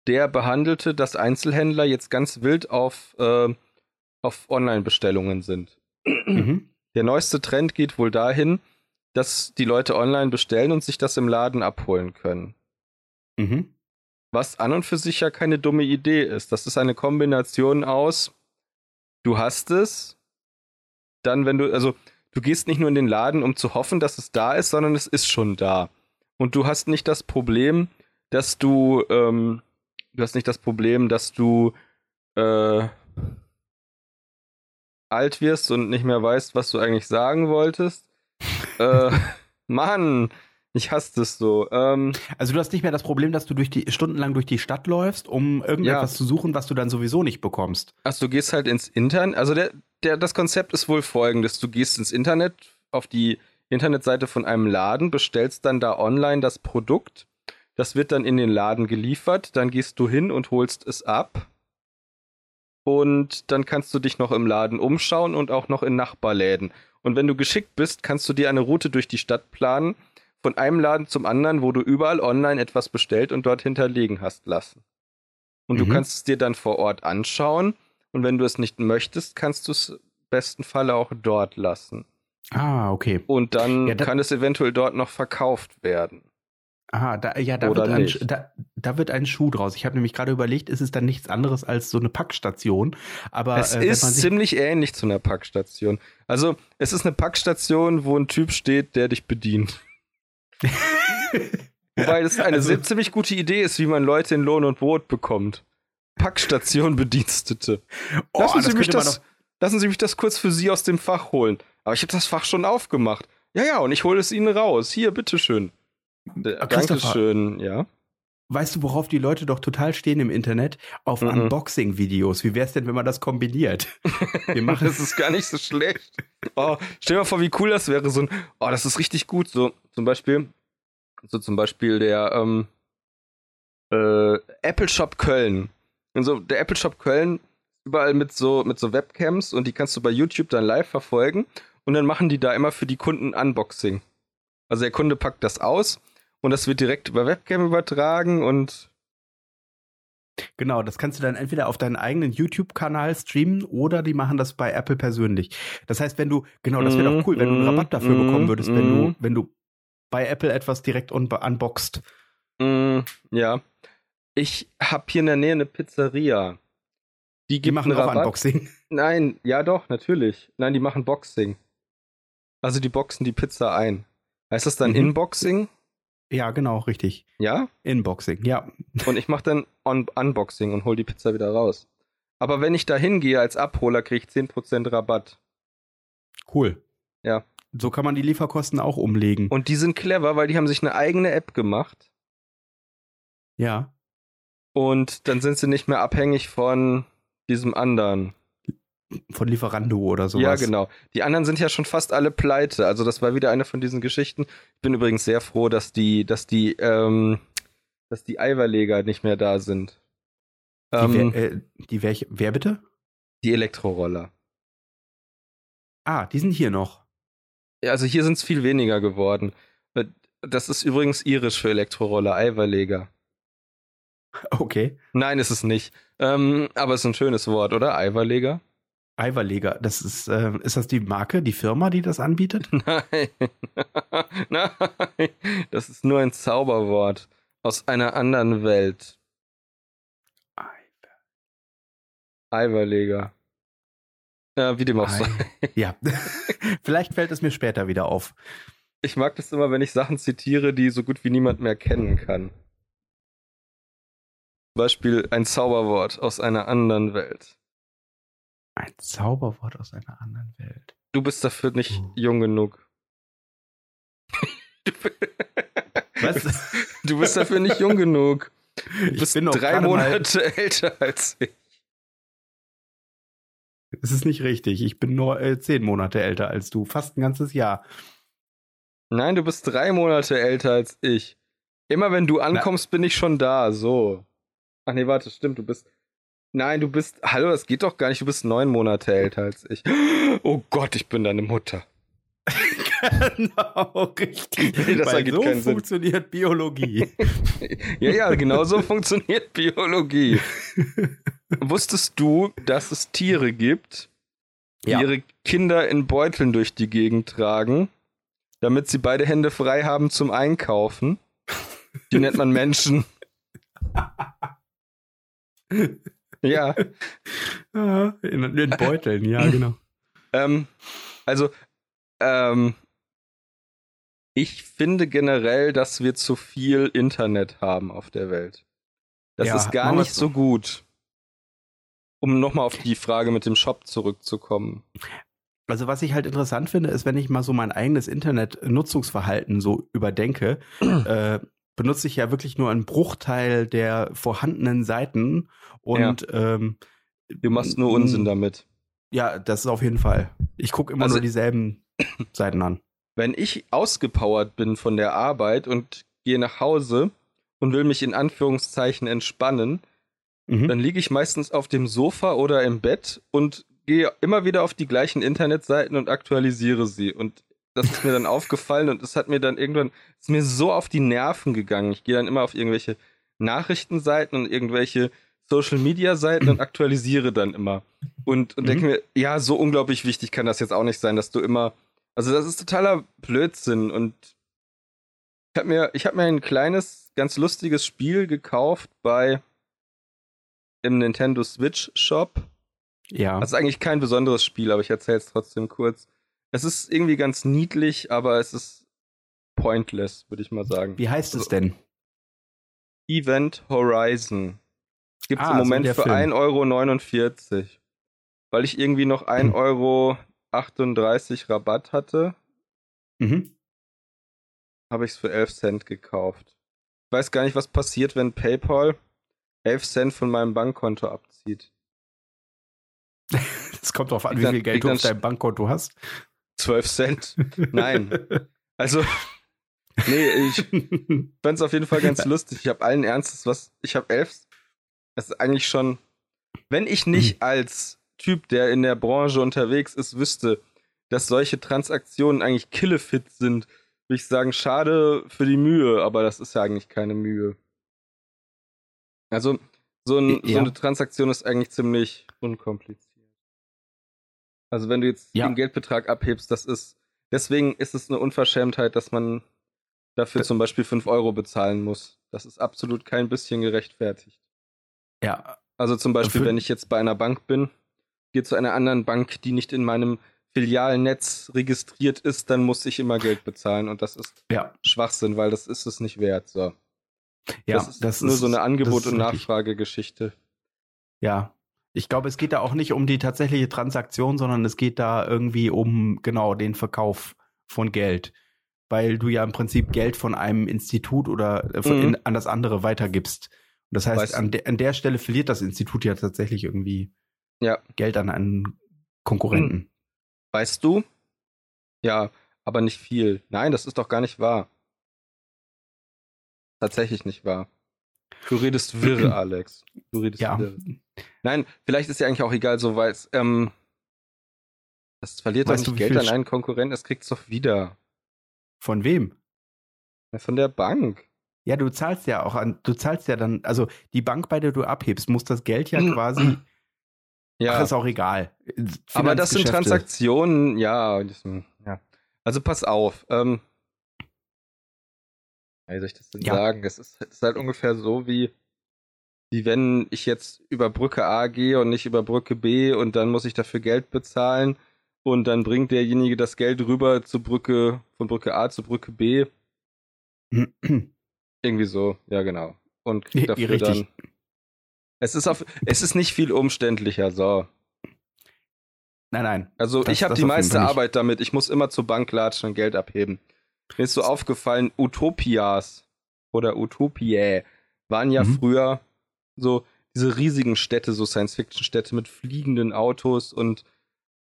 der behandelte, dass Einzelhändler jetzt ganz wild auf, äh, auf Online-Bestellungen sind. Mhm. Der neueste Trend geht wohl dahin, dass die Leute online bestellen und sich das im Laden abholen können. Mhm. Was an und für sich ja keine dumme Idee ist. Das ist eine Kombination aus, du hast es, dann, wenn du, also du gehst nicht nur in den Laden, um zu hoffen, dass es da ist, sondern es ist schon da. Und du hast nicht das Problem, dass du, ähm, du hast nicht das Problem, dass du äh, alt wirst und nicht mehr weißt, was du eigentlich sagen wolltest. äh, Mann, ich hasse das so. Ähm, also du hast nicht mehr das Problem, dass du durch die stundenlang durch die Stadt läufst, um irgendetwas ja. zu suchen, was du dann sowieso nicht bekommst. Also du gehst halt ins Internet. Also der, der, das Konzept ist wohl folgendes: Du gehst ins Internet auf die Internetseite von einem Laden, bestellst dann da online das Produkt. Das wird dann in den Laden geliefert. Dann gehst du hin und holst es ab. Und dann kannst du dich noch im Laden umschauen und auch noch in Nachbarläden. Und wenn du geschickt bist, kannst du dir eine Route durch die Stadt planen, von einem Laden zum anderen, wo du überall online etwas bestellt und dort hinterlegen hast lassen. Und mhm. du kannst es dir dann vor Ort anschauen. Und wenn du es nicht möchtest, kannst du es im besten Falle auch dort lassen. Ah, okay. Und dann ja, kann es eventuell dort noch verkauft werden. Ah, da, ja, da, wird ein, da, da, wird ein Schuh draus. Ich habe nämlich gerade überlegt, ist es dann nichts anderes als so eine Packstation. Aber es äh, ist ziemlich ähnlich zu einer Packstation. Also es ist eine Packstation, wo ein Typ steht, der dich bedient. Wobei das eine also, ziemlich gute Idee ist, wie man Leute in Lohn und Brot bekommt. Packstation Bedienstete. Oh, lassen, Sie mich das, lassen Sie mich das kurz für Sie aus dem Fach holen. Aber ich habe das Fach schon aufgemacht. Ja, ja, und ich hole es Ihnen raus. Hier, bitteschön. Äh, Dankeschön, ja. Weißt du, worauf die Leute doch total stehen im Internet? Auf mhm. Unboxing-Videos. Wie wär's denn, wenn man das kombiniert? Wir machen das ist gar nicht so schlecht. Oh, stell dir mal vor, wie cool das wäre. So ein, oh, das ist richtig gut. So zum Beispiel, so zum Beispiel der ähm, äh, Apple Shop Köln. Und so der Apple Shop Köln überall mit so, mit so Webcams und die kannst du bei YouTube dann live verfolgen. Und dann machen die da immer für die Kunden Unboxing. Also der Kunde packt das aus und das wird direkt über Webcam übertragen und Genau, das kannst du dann entweder auf deinen eigenen YouTube-Kanal streamen oder die machen das bei Apple persönlich. Das heißt, wenn du, genau, das wäre doch cool, wenn du einen mhm, Rabatt dafür bekommen mhm, würdest, wenn du, mhm. wenn du bei Apple etwas direkt un unboxst. ja. Ich habe hier in der Nähe eine Pizzeria. Die, die machen auch Unboxing. Nein, ja doch, natürlich. Nein, die machen Boxing. Also die boxen die Pizza ein. Heißt das dann mhm. Inboxing? Ja, genau, richtig. Ja? Inboxing, ja. Und ich mache dann Un Unboxing und hol die Pizza wieder raus. Aber wenn ich da hingehe als Abholer, kriege ich 10% Rabatt. Cool. Ja. So kann man die Lieferkosten auch umlegen. Und die sind clever, weil die haben sich eine eigene App gemacht. Ja. Und dann sind sie nicht mehr abhängig von diesem anderen. Von Lieferando oder sowas. Ja, genau. Die anderen sind ja schon fast alle pleite. Also das war wieder eine von diesen Geschichten. Ich bin übrigens sehr froh, dass die, dass die, ähm, dass die Eiverleger nicht mehr da sind. Die, ähm, wer, äh, die welche, wer bitte? Die Elektroroller. Ah, die sind hier noch. Ja, also hier sind es viel weniger geworden. Äh, das ist übrigens irisch für Elektroroller, Eiverleger. Okay. Nein, ist es nicht. Ähm, aber es ist ein schönes Wort, oder? Eiverleger? Eiverleger, das ist, äh, ist das die Marke, die Firma, die das anbietet? Nein. Nein. Das ist nur ein Zauberwort aus einer anderen Welt. Eiverleger. Ja, wie dem auch sei. Ja. Vielleicht fällt es mir später wieder auf. Ich mag das immer, wenn ich Sachen zitiere, die so gut wie niemand mehr kennen kann. Zum Beispiel ein Zauberwort aus einer anderen Welt. Ein Zauberwort aus einer anderen Welt. Du bist dafür nicht uh. jung genug. Was? Du bist dafür nicht jung genug. Du bist drei Monate mal... älter als ich. Das ist nicht richtig. Ich bin nur äh, zehn Monate älter als du. Fast ein ganzes Jahr. Nein, du bist drei Monate älter als ich. Immer wenn du ankommst, Na. bin ich schon da. So. Ach nee, warte, stimmt. Du bist Nein, du bist. Hallo, das geht doch gar nicht. Du bist neun Monate älter als ich. Oh Gott, ich bin deine Mutter. genau, richtig. Nee, das Weil so funktioniert Sinn. Biologie. ja, ja, genau so funktioniert Biologie. Wusstest du, dass es Tiere gibt, die ja. ihre Kinder in Beuteln durch die Gegend tragen, damit sie beide Hände frei haben zum Einkaufen? Die nennt man Menschen. Ja. in, in Beuteln, ja, genau. Ähm, also, ähm, Ich finde generell, dass wir zu viel Internet haben auf der Welt. Das ja, ist gar nicht so gut. Um nochmal auf die Frage mit dem Shop zurückzukommen. Also was ich halt interessant finde, ist, wenn ich mal so mein eigenes Internet-Nutzungsverhalten so überdenke, äh, benutze ich ja wirklich nur einen Bruchteil der vorhandenen Seiten und ja. ähm, du machst nur Unsinn damit. Ja, das ist auf jeden Fall. Ich gucke immer also, nur dieselben Seiten an. Wenn ich ausgepowert bin von der Arbeit und gehe nach Hause und will mich in Anführungszeichen entspannen, mhm. dann liege ich meistens auf dem Sofa oder im Bett und gehe immer wieder auf die gleichen Internetseiten und aktualisiere sie. Und das ist mir dann aufgefallen und es hat mir dann irgendwann, ist mir so auf die Nerven gegangen. Ich gehe dann immer auf irgendwelche Nachrichtenseiten und irgendwelche Social Media Seiten und aktualisiere dann immer. Und, und mhm. denke mir, ja, so unglaublich wichtig kann das jetzt auch nicht sein, dass du immer. Also, das ist totaler Blödsinn. Und ich habe mir, hab mir ein kleines, ganz lustiges Spiel gekauft bei im Nintendo Switch Shop. Ja. Das ist eigentlich kein besonderes Spiel, aber ich erzähle es trotzdem kurz. Es ist irgendwie ganz niedlich, aber es ist pointless, würde ich mal sagen. Wie heißt es also denn? Event Horizon. Gibt es ah, im Moment so für 1,49 Euro. Weil ich irgendwie noch 1,38 Euro Rabatt hatte, mhm. habe ich es für 11 Cent gekauft. Ich weiß gar nicht, was passiert, wenn PayPal 11 Cent von meinem Bankkonto abzieht. Es kommt drauf an, wie viel Geld du auf deinem Bankkonto hast. 12 Cent. Nein. Also, nee, ich fand es auf jeden Fall ganz lustig. Ich habe allen Ernstes was. Ich habe 11. Das ist eigentlich schon. Wenn ich nicht hm. als Typ, der in der Branche unterwegs ist, wüsste, dass solche Transaktionen eigentlich killefit sind, würde ich sagen, schade für die Mühe, aber das ist ja eigentlich keine Mühe. Also, so, ein, ja. so eine Transaktion ist eigentlich ziemlich unkompliziert. Also wenn du jetzt ja. den Geldbetrag abhebst, das ist, deswegen ist es eine Unverschämtheit, dass man dafür zum Beispiel 5 Euro bezahlen muss. Das ist absolut kein bisschen gerechtfertigt. Ja. Also zum Beispiel, wenn ich jetzt bei einer Bank bin, gehe zu einer anderen Bank, die nicht in meinem Filialnetz registriert ist, dann muss ich immer Geld bezahlen und das ist ja. Schwachsinn, weil das ist es nicht wert. So. Ja, das ist das nur ist, so eine Angebot- und Nachfragegeschichte. Ja, ich glaube, es geht da auch nicht um die tatsächliche Transaktion, sondern es geht da irgendwie um genau den Verkauf von Geld. Weil du ja im Prinzip Geld von einem Institut oder äh, mhm. in, an das andere weitergibst. Und das heißt, an, de, an, der Stelle verliert das Institut ja tatsächlich irgendwie ja. Geld an einen Konkurrenten. Mhm. Weißt du? Ja, aber nicht viel. Nein, das ist doch gar nicht wahr. Tatsächlich nicht wahr. Du redest wirre, Alex. Du redest ja. wirre. Nein, vielleicht ist ja eigentlich auch egal, so weil es, ähm, das verliert weißt doch nicht Geld an einen Konkurrenten, es kriegt es doch wieder. Von wem? von der Bank. Ja, du zahlst ja auch an, du zahlst ja dann, also die Bank, bei der du abhebst, muss das Geld ja quasi. Ja. Ach, ist auch egal. Aber das sind Transaktionen, ja, ja. Also pass auf. Ähm, wie soll ich das denn ja. sagen? Es ist, ist, halt ungefähr so wie, wie wenn ich jetzt über Brücke A gehe und nicht über Brücke B und dann muss ich dafür Geld bezahlen und dann bringt derjenige das Geld rüber zur Brücke, von Brücke A zur Brücke B. Irgendwie so, ja genau. Und kriegt dafür Richtig. dann. Es ist auf, es ist nicht viel umständlicher, so. Nein, nein. Also das, ich habe die meiste Arbeit damit. Ich muss immer zur Bank latschen und Geld abheben. Mir ist so aufgefallen, Utopias oder Utopiae waren ja mhm. früher so diese riesigen Städte, so Science-Fiction-Städte mit fliegenden Autos und,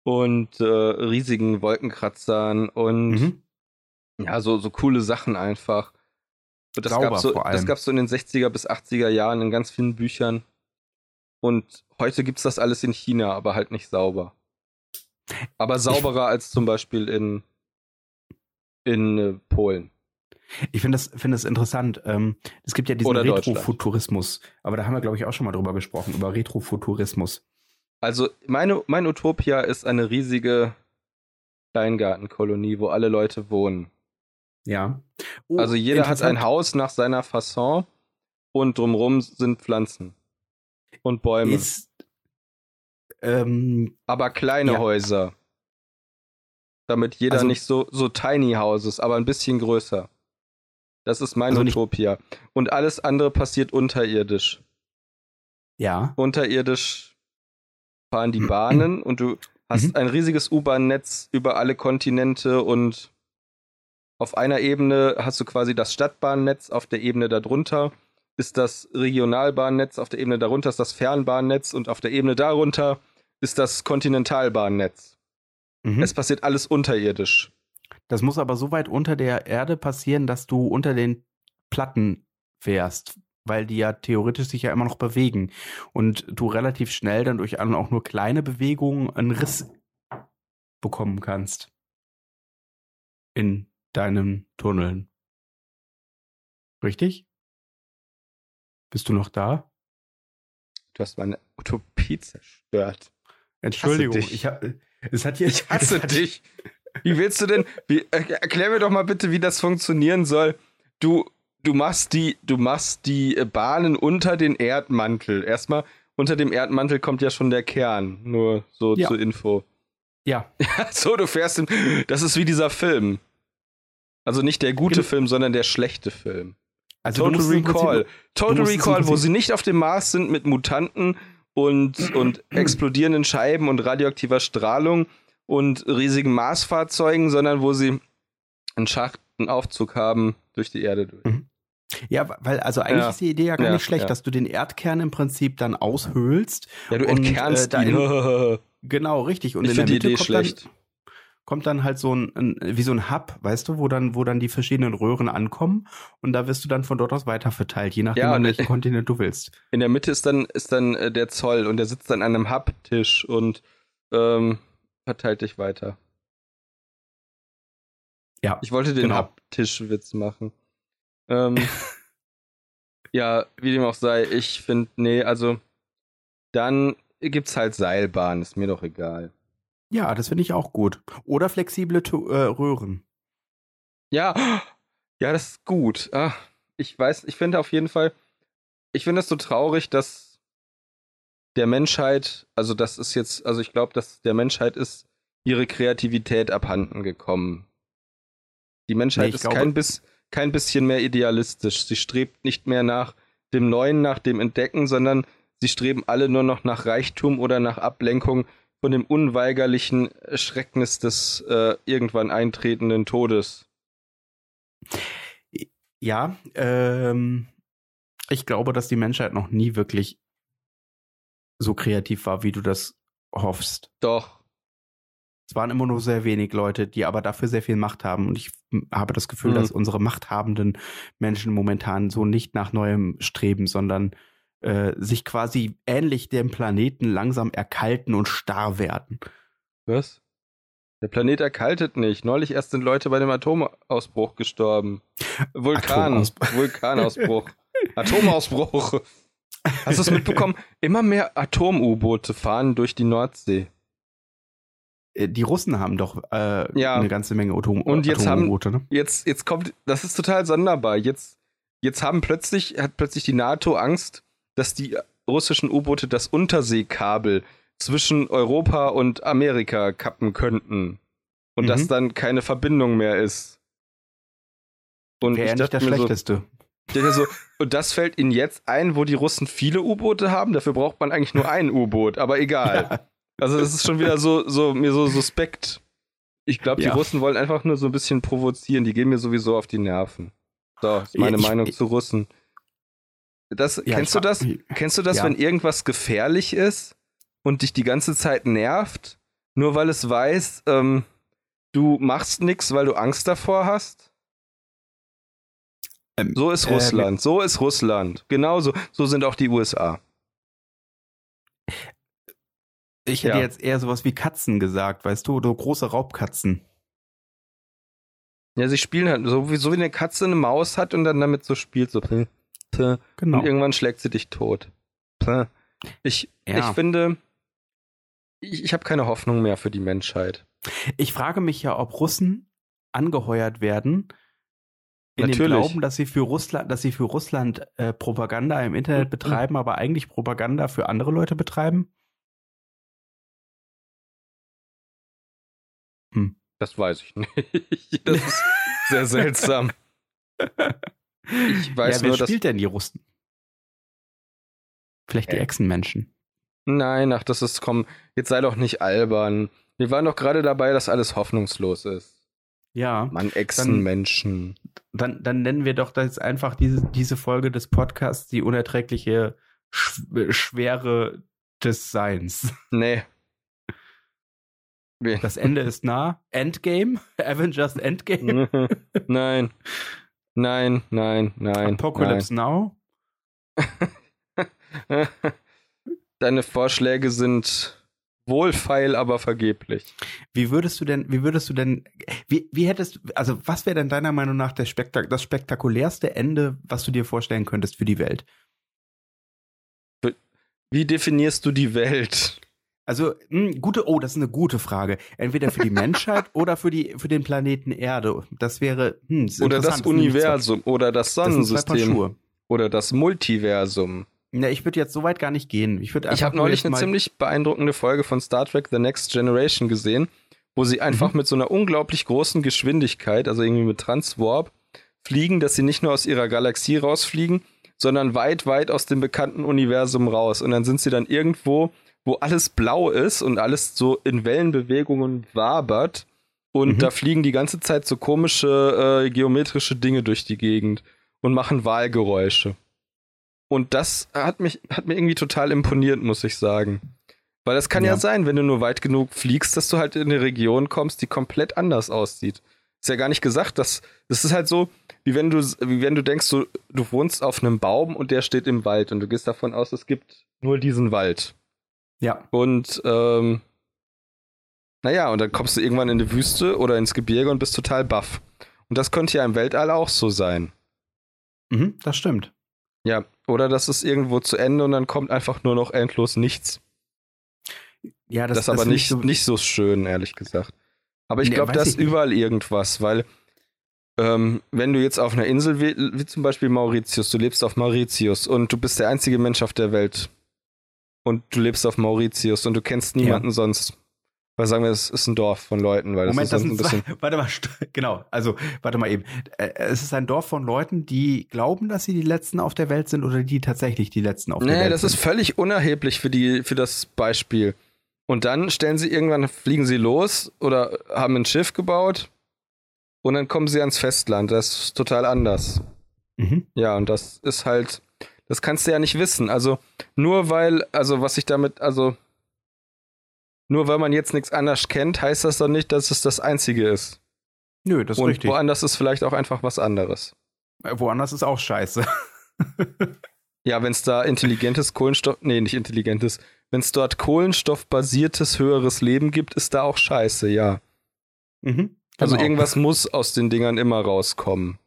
und äh, riesigen Wolkenkratzern und mhm. ja, so, so coole Sachen einfach. Das gab so, das gab's so in den 60er bis 80er Jahren in ganz vielen Büchern. Und heute gibt's das alles in China, aber halt nicht sauber. Aber sauberer als zum Beispiel in in äh, Polen. Ich finde das, finde das interessant. Ähm, es gibt ja diesen Retrofuturismus, aber da haben wir, glaube ich, auch schon mal drüber gesprochen, über Retrofuturismus. Also meine, mein Utopia ist eine riesige Kleingartenkolonie, wo alle Leute wohnen. Ja. Oh, also jeder hat ein Haus nach seiner Fasson und drumherum sind Pflanzen und Bäume. Ist, ähm, aber kleine ja. Häuser. damit jeder also, nicht so, so Tiny Houses, aber ein bisschen größer. Das ist meine also Utopia. Und alles andere passiert unterirdisch. Ja. Unterirdisch fahren die Bahnen und du hast mhm. ein riesiges U-Bahn-Netz über alle Kontinente und auf einer Ebene hast du quasi das Stadtbahnnetz, auf der Ebene darunter ist das Regionalbahnnetz, auf der Ebene darunter ist das Fernbahnnetz und auf der Ebene darunter ist das Kontinentalbahnnetz. Mhm. Es passiert alles unterirdisch. Das muss aber so weit unter der Erde passieren, dass du unter den Platten fährst, weil die ja theoretisch sich ja immer noch bewegen und du relativ schnell dann durch auch nur kleine Bewegungen einen Riss bekommen kannst in deinen Tunneln. Richtig? Bist du noch da? Du hast meine Utopie zerstört. Entschuldigung, ich, hab, es hat hier, ich hasse dich. Wie willst du denn? Wie, erklär mir doch mal bitte, wie das funktionieren soll. Du, du machst die, du machst die Bahnen unter den Erdmantel. Erstmal unter dem Erdmantel kommt ja schon der Kern. Nur so ja. zur Info. Ja. so, du fährst im, Das ist wie dieser Film. Also nicht der gute Film, sondern der schlechte Film. Also Total Recall. Total Recall, wo sie nicht auf dem Mars sind mit Mutanten und, und explodierenden Scheiben und radioaktiver Strahlung, und riesigen Marsfahrzeugen, sondern wo sie einen Schachtenaufzug haben durch die Erde durch. Mhm. Ja, weil also eigentlich ja. ist die Idee ja gar ja, nicht schlecht, ja. dass du den Erdkern im Prinzip dann aushöhlst. Ja, du und, entkernst äh, ihn. genau, richtig. Und ich in der Mitte die Idee kommt schlecht. Dann, kommt dann halt so ein, ein, wie so ein Hub, weißt du, wo dann, wo dann die verschiedenen Röhren ankommen und da wirst du dann von dort aus weiter verteilt, je nachdem, ja, an welchem Kontinent du willst. In der Mitte ist dann, ist dann äh, der Zoll und der sitzt dann an einem Hub-Tisch und ähm, verteilt dich weiter. Ja. Ich wollte den genau. Tischwitz machen. Ähm, ja, wie dem auch sei, ich finde, nee, also dann gibt's halt Seilbahn, ist mir doch egal. Ja, das finde ich auch gut. Oder flexible tu äh, Röhren. Ja, ja, das ist gut. Ach, ich weiß, ich finde auf jeden Fall, ich finde es so traurig, dass der Menschheit, also das ist jetzt, also ich glaube, dass der Menschheit ist ihre Kreativität abhanden gekommen. Die Menschheit nee, ist glaube, kein, bis, kein bisschen mehr idealistisch. Sie strebt nicht mehr nach dem Neuen, nach dem Entdecken, sondern sie streben alle nur noch nach Reichtum oder nach Ablenkung von dem unweigerlichen Schrecknis des äh, irgendwann eintretenden Todes. Ja, ähm, ich glaube, dass die Menschheit noch nie wirklich so kreativ war, wie du das hoffst. Doch. Es waren immer nur sehr wenig Leute, die aber dafür sehr viel Macht haben. Und ich habe das Gefühl, mhm. dass unsere machthabenden Menschen momentan so nicht nach Neuem streben, sondern äh, sich quasi ähnlich dem Planeten langsam erkalten und starr werden. Was? Der Planet erkaltet nicht. Neulich erst sind Leute bei dem Atomausbruch gestorben. Vulkan. Atomausbruch. Vulkanausbruch. Atomausbruch. Hast du es mitbekommen? Immer mehr Atom-U-Boote fahren durch die Nordsee. Äh, die Russen haben doch äh, ja. eine ganze Menge Atom Und jetzt haben, ne? jetzt, jetzt kommt, das ist total sonderbar. Jetzt, jetzt haben plötzlich, hat plötzlich die NATO Angst, dass die russischen U-Boote das Unterseekabel zwischen Europa und Amerika kappen könnten. Und mhm. dass dann keine Verbindung mehr ist. Und Wäre nicht das Schlechteste. So, so, und das fällt ihnen jetzt ein, wo die Russen viele U-Boote haben. Dafür braucht man eigentlich nur ein U-Boot, aber egal. Ja. Also das ist schon wieder so, so mir so suspekt. Ich glaube, die ja. Russen wollen einfach nur so ein bisschen provozieren. Die gehen mir sowieso auf die Nerven. So, ist meine ich, Meinung ich, zu Russen. Das, ja, kennst du das? Kennst du das, wenn irgendwas gefährlich ist und dich die ganze Zeit nervt, nur weil es weiß, ähm, du machst nichts, weil du Angst davor hast? Ähm, so ist äh, Russland, äh, so ist Russland. Genauso, so sind auch die USA. Ich hätte ja. jetzt eher sowas wie Katzen gesagt, weißt du, oder große Raubkatzen. Ja, sie spielen halt so wie, so wie eine Katze eine Maus hat und dann damit so spielt, so. Genau. Und irgendwann schlägt sie dich tot. Ich, ja. ich finde, ich, ich habe keine Hoffnung mehr für die Menschheit. Ich frage mich ja, ob Russen angeheuert werden, in Natürlich. dem Glauben, dass sie für Russland, dass sie für Russland äh, Propaganda im Internet mhm. betreiben, aber eigentlich Propaganda für andere Leute betreiben? Hm. Das weiß ich nicht. Das ist sehr seltsam. Ich weiß ja, wer nur, spielt denn die Russen? Vielleicht die äh. Echsenmenschen. Nein, ach, das ist, komm, jetzt sei doch nicht albern. Wir waren doch gerade dabei, dass alles hoffnungslos ist. Ja. Mann, Echsenmenschen. Dann, dann, dann nennen wir doch das einfach diese, diese Folge des Podcasts die unerträgliche Sch Schwere des Seins. Nee. Das Ende ist nah. Endgame? Avengers Endgame? nein. Nein, nein, nein. Apocalypse nein. Now? Deine Vorschläge sind wohlfeil, aber vergeblich. Wie würdest du denn, wie würdest du denn, wie, wie hättest, also was wäre denn deiner Meinung nach das, Spektak das spektakulärste Ende, was du dir vorstellen könntest für die Welt? Wie definierst du die Welt? Also, mh, hm, gute, oh, das ist eine gute Frage. Entweder für die Menschheit oder für die, für den Planeten Erde. Das wäre, hm, das Oder das Universum oder das Sonnensystem. Das oder das Multiversum. Na, ich würde jetzt so weit gar nicht gehen. Ich, ich habe neulich eine ziemlich beeindruckende Folge von Star Trek The Next Generation gesehen, wo sie einfach mhm. mit so einer unglaublich großen Geschwindigkeit, also irgendwie mit Transwarp, fliegen, dass sie nicht nur aus ihrer Galaxie rausfliegen, sondern weit, weit aus dem bekannten Universum raus. Und dann sind sie dann irgendwo, wo alles blau ist und alles so in Wellenbewegungen wabert. Und mhm. da fliegen die ganze Zeit so komische äh, geometrische Dinge durch die Gegend und machen Wahlgeräusche. Und das hat mich, hat mir irgendwie total imponiert, muss ich sagen. Weil das kann ja. ja sein, wenn du nur weit genug fliegst, dass du halt in eine Region kommst, die komplett anders aussieht. Ist ja gar nicht gesagt, dass das ist halt so, wie wenn du, wie wenn du denkst, du, du wohnst auf einem Baum und der steht im Wald und du gehst davon aus, es gibt nur diesen Wald. Ja. Und ähm, naja, und dann kommst du irgendwann in die Wüste oder ins Gebirge und bist total baff. Und das könnte ja im Weltall auch so sein. Mhm, das stimmt. Ja, oder das ist irgendwo zu Ende und dann kommt einfach nur noch endlos nichts. Ja, das, das ist aber nicht, so, nicht so schön, ehrlich gesagt. Aber ich glaube, da ist überall irgendwas, weil ähm, wenn du jetzt auf einer Insel wie, wie, zum Beispiel Mauritius, du lebst auf Mauritius und du bist der einzige Mensch auf der Welt und du lebst auf Mauritius und du kennst niemanden ja. sonst weil sagen wir, es ist ein Dorf von Leuten, weil Moment, das, ist das ein bisschen. Warte mal, genau. Also, warte mal eben. Äh, es ist ein Dorf von Leuten, die glauben, dass sie die Letzten auf der Welt sind oder die tatsächlich die Letzten auf nee, der Welt sind. Nee, das ist völlig unerheblich für die, für das Beispiel. Und dann stellen sie irgendwann, fliegen sie los oder haben ein Schiff gebaut und dann kommen sie ans Festland. Das ist total anders. Mhm. Ja, und das ist halt, das kannst du ja nicht wissen. Also, nur weil, also was ich damit, also nur weil man jetzt nichts anderes kennt, heißt das doch nicht, dass es das Einzige ist. Nö, das ist Und richtig. woanders ist vielleicht auch einfach was anderes. Äh, woanders ist auch scheiße. ja, wenn es da intelligentes Kohlenstoff, nee, nicht intelligentes, wenn es dort kohlenstoffbasiertes höheres Leben gibt, ist da auch scheiße, ja. Mhm, also genau. irgendwas muss aus den Dingern immer rauskommen.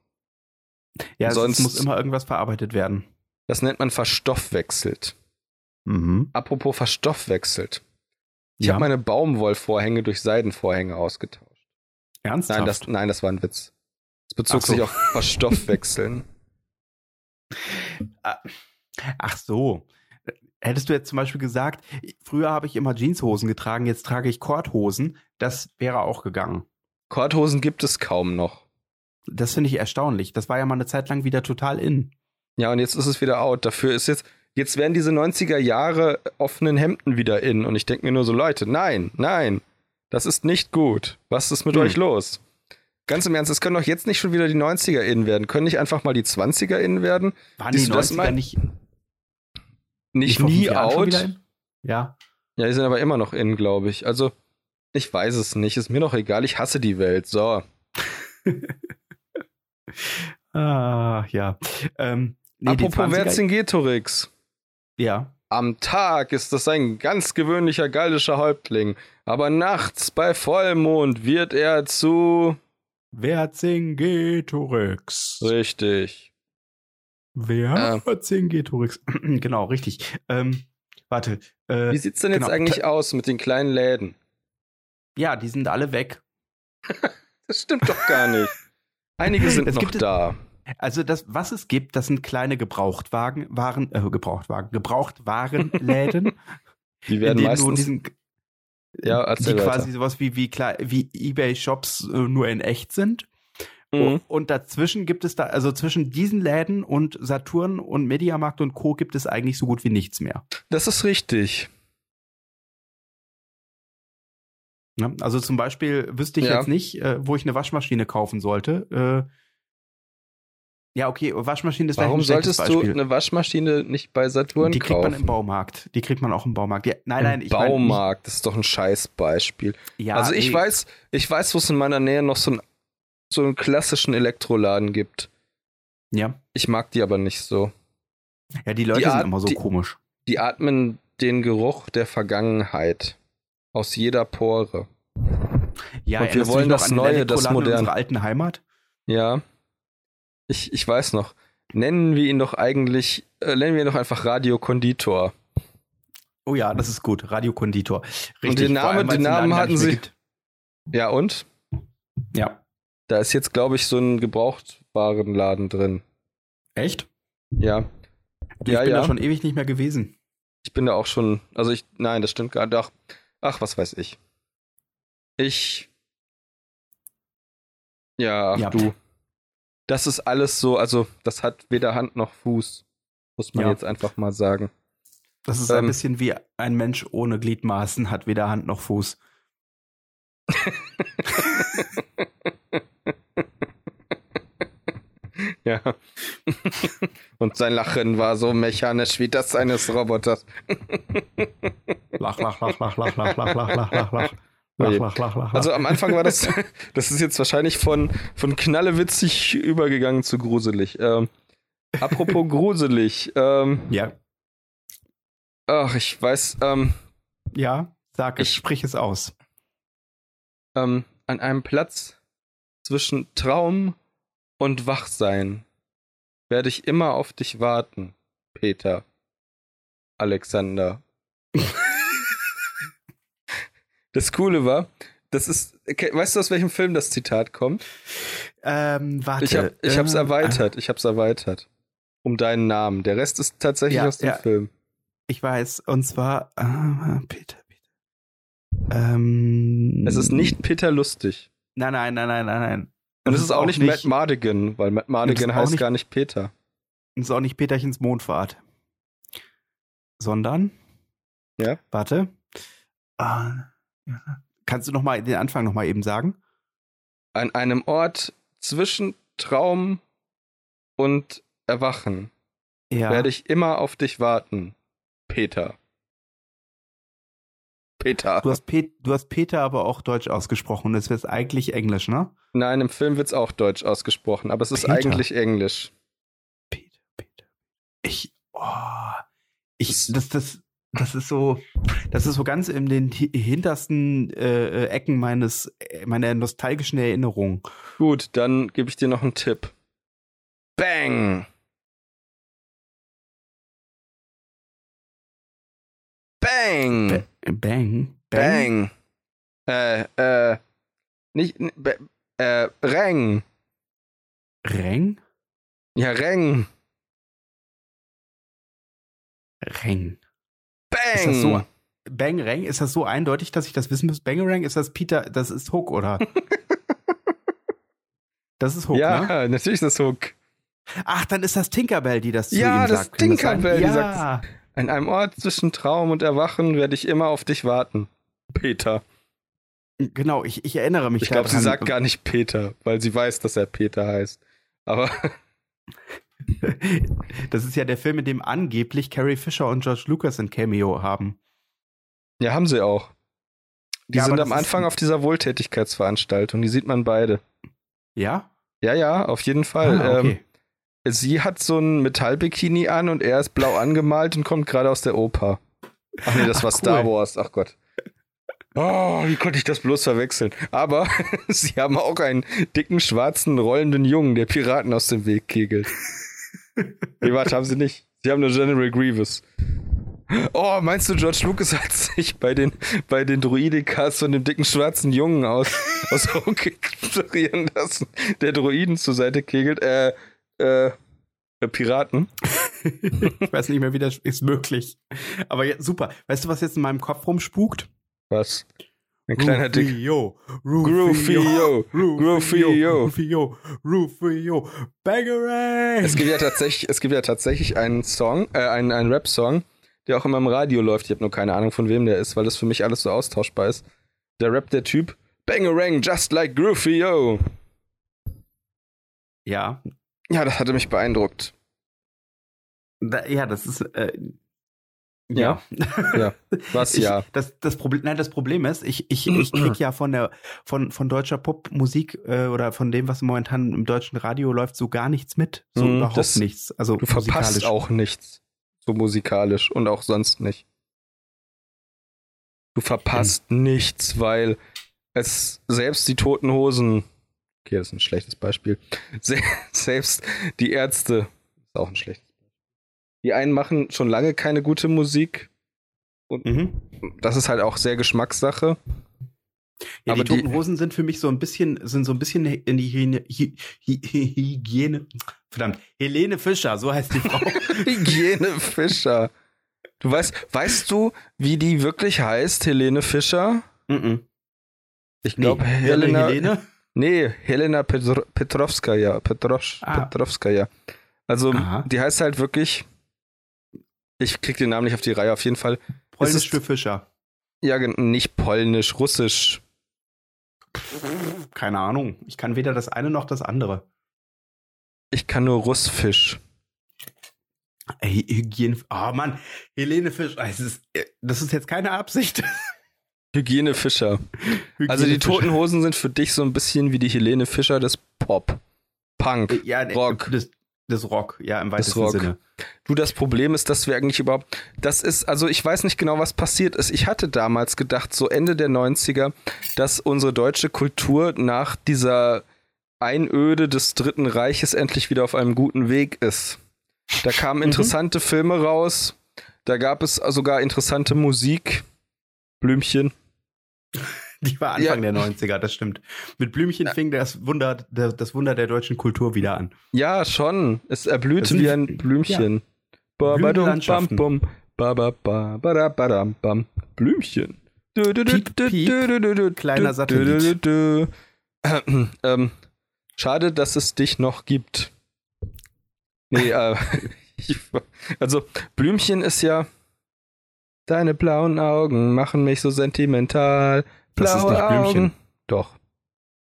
Ja, sonst muss immer irgendwas verarbeitet werden. Das nennt man verstoffwechselt. Mhm. Apropos verstoffwechselt. Ich ja. habe meine Baumwollvorhänge durch Seidenvorhänge ausgetauscht. Ernsthaft? Nein, das, nein, das war ein Witz. Es bezog so. sich auf Verstoffwechseln. Ah, ach so. Hättest du jetzt zum Beispiel gesagt, früher habe ich immer Jeanshosen getragen, jetzt trage ich Korthosen, das wäre auch gegangen. Korthosen gibt es kaum noch. Das finde ich erstaunlich. Das war ja mal eine Zeit lang wieder total in. Ja, und jetzt ist es wieder out. Dafür ist jetzt, Jetzt werden diese 90er Jahre offenen Hemden wieder in. Und ich denke mir nur so, Leute, nein, nein, das ist nicht gut. Was ist mit hm. euch los? Ganz im Ernst, es können doch jetzt nicht schon wieder die 90er in werden. Können nicht einfach mal die 20er in werden? Waren Siehst die 90er nicht, nicht nie out? Ja. Ja, die sind aber immer noch in, glaube ich. Also, ich weiß es nicht. Ist mir doch egal. Ich hasse die Welt. So. ah, ja. Ähm, nee, Apropos Vercingetorix. Ja. Am Tag ist das ein ganz gewöhnlicher gallischer Häuptling, aber nachts bei Vollmond wird er zu Vercingetorix. Richtig. Wer? Äh, Vercingetorix. genau, richtig. Ähm, warte. Äh, Wie sieht's denn genau. jetzt eigentlich aus mit den kleinen Läden? Ja, die sind alle weg. das stimmt doch gar nicht. Einige sind es noch da. Also das, was es gibt, das sind kleine Gebrauchtwagen, Waren, äh, Gebrauchtwagen, Gebrauchtwarenläden. Die werden meistens, diesen, Ja, die weiter. quasi sowas wie, wie, wie Ebay-Shops äh, nur in echt sind. Mhm. Und dazwischen gibt es da, also zwischen diesen Läden und Saturn und Mediamarkt und Co. gibt es eigentlich so gut wie nichts mehr. Das ist richtig. Ja, also zum Beispiel wüsste ich ja. jetzt nicht, äh, wo ich eine Waschmaschine kaufen sollte. Äh, ja, okay, Waschmaschine ist Warum solltest Beispiel. du eine Waschmaschine nicht bei Saturn kaufen? Die kriegt man im Baumarkt. Die kriegt man auch im Baumarkt. Ja, nein, Im nein, ich Baumarkt, mein, das ist doch ein Scheißbeispiel. Ja, also ich ey. weiß, ich weiß, wo es in meiner Nähe noch so, ein, so einen klassischen Elektroladen gibt. Ja. Ich mag die aber nicht so. Ja, die Leute die sind immer so die, komisch. Die atmen den Geruch der Vergangenheit aus jeder Pore. Ja, und wir wollen das Neue, das Moderne. Unsere alten Heimat. Ja. Ich, ich weiß noch. Nennen wir ihn doch eigentlich, äh, nennen wir ihn doch einfach Radiokonditor. Oh ja, das ist gut. Radiokonditor. Richtig. Und den, Name, den Namen hatten sie. Ja, und? Ja. Da ist jetzt, glaube ich, so ein Gebrauchtwarenladen drin. Echt? Ja. Ich ja, bin ja. da schon ewig nicht mehr gewesen. Ich bin da auch schon, also ich, nein, das stimmt gar nicht. Ach, ach, was weiß ich. Ich. Ja, ach ja. du das ist alles so, also das hat weder Hand noch Fuß, muss man ja. jetzt einfach mal sagen. Das ist ähm, ein bisschen wie ein Mensch ohne Gliedmaßen, hat weder Hand noch Fuß. ja. Und sein Lachen war so mechanisch wie das eines Roboters. lach, lach, lach, lach, lach, lach, lach, lach, lach, lach. Lach, lach, lach, lach, Also am Anfang war das, das ist jetzt wahrscheinlich von, von knallewitzig übergegangen zu gruselig. Ähm, apropos gruselig. Ähm, ja. Ach, ich weiß. Ähm, ja, sag es, ich, sprich es aus. Ähm, an einem Platz zwischen Traum und Wachsein werde ich immer auf dich warten, Peter. Alexander. Das Coole war, das ist, weißt du, aus welchem Film das Zitat kommt? Ähm, warte. Ich, hab, ich hab's ähm, erweitert, ich hab's erweitert. Um deinen Namen. Der Rest ist tatsächlich ja, aus dem ja. Film. Ich weiß, und zwar, äh, Peter, Peter. Ähm, es ist nicht Peter Lustig. Nein, nein, nein, nein, nein, nein. Und es ist, ist auch nicht, nicht Matt Mardigan, weil Matt Mardigan heißt nicht, gar nicht Peter. Es ist auch nicht Peterchens Mondfahrt. Sondern, ja. Warte. Ah, Kannst du noch mal den Anfang noch mal eben sagen? An einem Ort zwischen Traum und Erwachen ja. werde ich immer auf dich warten, Peter. Peter. Du hast, Pe du hast Peter aber auch deutsch ausgesprochen. Das wird eigentlich Englisch, ne? Nein, im Film wird es auch deutsch ausgesprochen, aber es ist Peter. eigentlich Englisch. Peter, Peter. Ich, oh, ich, das, das, das ist so, das ist so ganz in den hintersten äh, Ecken meines meiner nostalgischen Erinnerung. Gut, dann gebe ich dir noch einen Tipp. Bang! Bang! Ba bang! Bang! Äh, äh, nicht, äh, Reng. Reng? Ja, Reng. Reng. Bang! Ist das so, Bangerang, ist das so eindeutig, dass ich das wissen muss? Bangerang, ist das Peter, das ist Hook, oder? das ist Hook, ja, ne? Ja, natürlich ist das Hook. Ach, dann ist das Tinkerbell, die das zu ja, ihm das sagt. Tinkerbell, die ja. sagt, an einem Ort zwischen Traum und Erwachen werde ich immer auf dich warten. Peter. Genau, ich, ich erinnere mich Ich glaube, sie sagt gar nicht Peter, weil sie weiß, dass er Peter heißt. Aber das ist ja der Film, in dem angeblich Carrie Fisher und George Lucas ein Cameo haben. Ja, haben sie auch. Die ja, sind am Anfang auf dieser Wohltätigkeitsveranstaltung, die sieht man beide. Ja? Ja, ja, auf jeden Fall. Ah, okay. ähm, sie hat so ein Metallbikini an und er ist blau angemalt und kommt gerade aus der Oper. Ach nee, das Ach, war cool. Star Wars. Ach Gott. Oh, wie konnte ich das bloß verwechseln? Aber sie haben auch einen dicken, schwarzen, rollenden Jungen, der Piraten aus dem Weg kegelt. Nee, warte, haben sie nicht. Sie haben nur General Grievous. Oh, meinst du, George Lucas hat sich bei den, bei den Druidikas von dem dicken schwarzen Jungen aus, aus Hook inspirieren lassen, der Druiden zur Seite kegelt? Äh, äh, äh Piraten. ich weiß nicht mehr, wie das ist möglich. Aber jetzt, super. Weißt du, was jetzt in meinem Kopf rumspukt? Was? Ein kleiner Dick. Rufio, Rufio, Rufio, Rufio, Rufio, Bangarang. Es gibt ja tatsächlich, es gibt ja tatsächlich einen Song, äh, einen, einen Rap-Song, der auch immer im Radio läuft. Ich habe nur keine Ahnung, von wem der ist, weil das für mich alles so austauschbar ist. Der Rap der Typ, Bangarang, just like Rufio. Ja. Ja, das hatte mich beeindruckt. Da, ja, das ist, äh, ja. Ja. Was ich, ja? Das, das, Problem, nein, das Problem ist, ich, ich, ich krieg ja von der von, von deutscher Popmusik äh, oder von dem, was momentan im deutschen Radio läuft, so gar nichts mit. So Mm, überhaupt das- nichts. Also Du verpasst auch nichts. So musikalisch und auch sonst nicht. Du verpasst nichts, weil es selbst die toten Hosen. Okay, das ist ein schlechtes Beispiel. Se selbst die Ärzte. Ist auch ein schlechtes Beispiel. Die einen machen schon lange keine gute Musik. Und Mhm. das ist halt auch sehr Geschmackssache. Ja, Aber die toten Hosen sind für mich so ein bisschen, sind so ein bisschen in die Hygiene, Hy- Hy- Hy- Hygiene. Verdammt, Helene Fischer, so heißt die Frau. Hygiene Fischer. Du weißt, weißt du, wie die wirklich heißt, Helene Fischer? Mhm. Ich Nee, glaube, Helena. Helene. Nee, Helena Petro Petrovskaya. Petrosch, Ah. Petrovskaya. Also, Aha. die heißt halt wirklich. Ich krieg den Namen nicht auf die Reihe, auf jeden Fall. Polnisch ist- für Fischer. Ja, nicht polnisch, russisch. Keine Ahnung. Ich kann weder das eine noch das andere. Ich kann nur Russfisch. Ey, Hygiene. Oh Mann, Helene Fischer. Es ist, äh, das ist jetzt keine Absicht. Hygiene Fischer. Hygiene Also, die Fischer. Toten Hosen sind für dich so ein bisschen wie die Helene Fischer des Pop. Punk. Ja, nee, Rock. Das, das Rock, ja, im weitesten Rock. Sinne. Du, das Problem ist, dass wir eigentlich überhaupt, das ist, also ich weiß nicht genau, was passiert ist. Ich hatte damals gedacht, so Ende der 90er, dass unsere deutsche Kultur nach dieser Einöde des Dritten Reiches endlich wieder auf einem guten Weg ist. Da kamen Mhm. interessante Filme raus, da gab es sogar interessante Musik. Blümchen. Die war Anfang der 90er, das stimmt. Mit Blümchen fing das Wunder, das, das Wunder der deutschen Kultur wieder an. Ja, schon. Es erblühte sind- wie ein Blümchen. Blühende dum, bam, Landschaften. bum. Ba, ba, ba, ba, da, ba, dam, bam. Blümchen. Piep, piep. Kleiner Satellit. Ähm, schade, dass es dich noch gibt. Nee, äh, also Blümchen ist ja Deine blauen Augen machen mich so sentimental. Das ist nicht Blümchen. Augen. Doch.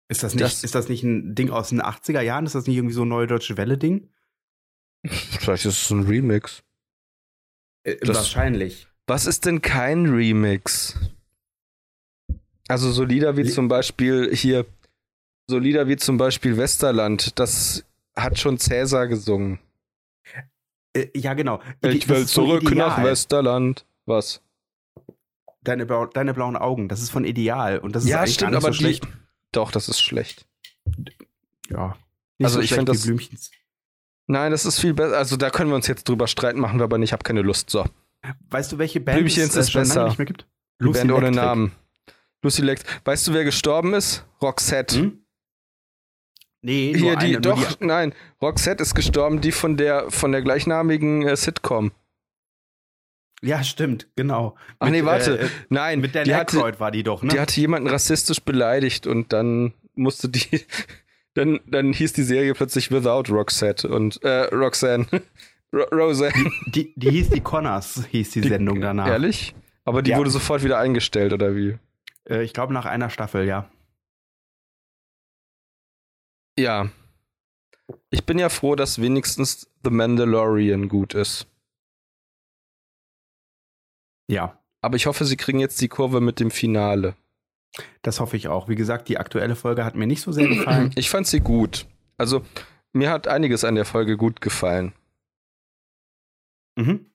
Ist das nicht, Das- ist das nicht ein Ding aus den 80er Jahren? Ist das nicht irgendwie so ein neue deutsche Welle-Ding? Vielleicht ist es ein Remix. Äh, Das- wahrscheinlich. Was ist denn kein Remix? Also so Lieder wie Li- zum Beispiel hier, so Lieder wie zum Beispiel Westerland, das hat schon Cäsar gesungen. Äh, ja, genau. Ich Das will zurück nach Ideal. Westerland. Was? Deine, blau, deine blauen Augen, das ist von Ideal. Und das ist ja, eigentlich stimmt, gar nicht aber so die, schlecht. doch, das ist schlecht. Ja. Also so ich schlecht find wie das- Blümchens. Nein, das ist viel besser. Also da können wir uns jetzt drüber streiten, machen wir aber nicht. Ich habe keine Lust. So, Weißt du, welche Band Blümchens es ist schon lange besser. nicht mehr gibt? die Band ohne Electric. Namen. Lucy Lex. Weißt du, wer gestorben ist? Roxette. Hm? Nee, Hier die, eine, doch, nein, Roxette ist gestorben, die von der von der gleichnamigen äh, Sitcom. Die, ja, stimmt, genau. Ach nee, warte, Äh, nein, mit Dan die hatte, Aykroyd war die doch, ne? die hatte jemanden rassistisch beleidigt und dann musste die, dann, dann hieß die Serie plötzlich Without Roxette und äh, Roxanne, Ro Roseanne. die, die hieß die Connors, hieß die, Die- Sendung danach. Ehrlich? Aber die Ja. wurde sofort wieder eingestellt oder wie? Äh, ich glaube nach einer Staffel, ja. Ja. Ich bin ja froh, dass wenigstens The Mandalorian gut ist. Ja, Aber ich hoffe, sie kriegen jetzt die Kurve mit dem Finale. das hoffe ich auch. Wie gesagt, die aktuelle Folge hat mir nicht so sehr gefallen. Ich fand sie gut. Also, mir hat einiges an der Folge gut gefallen. mhm.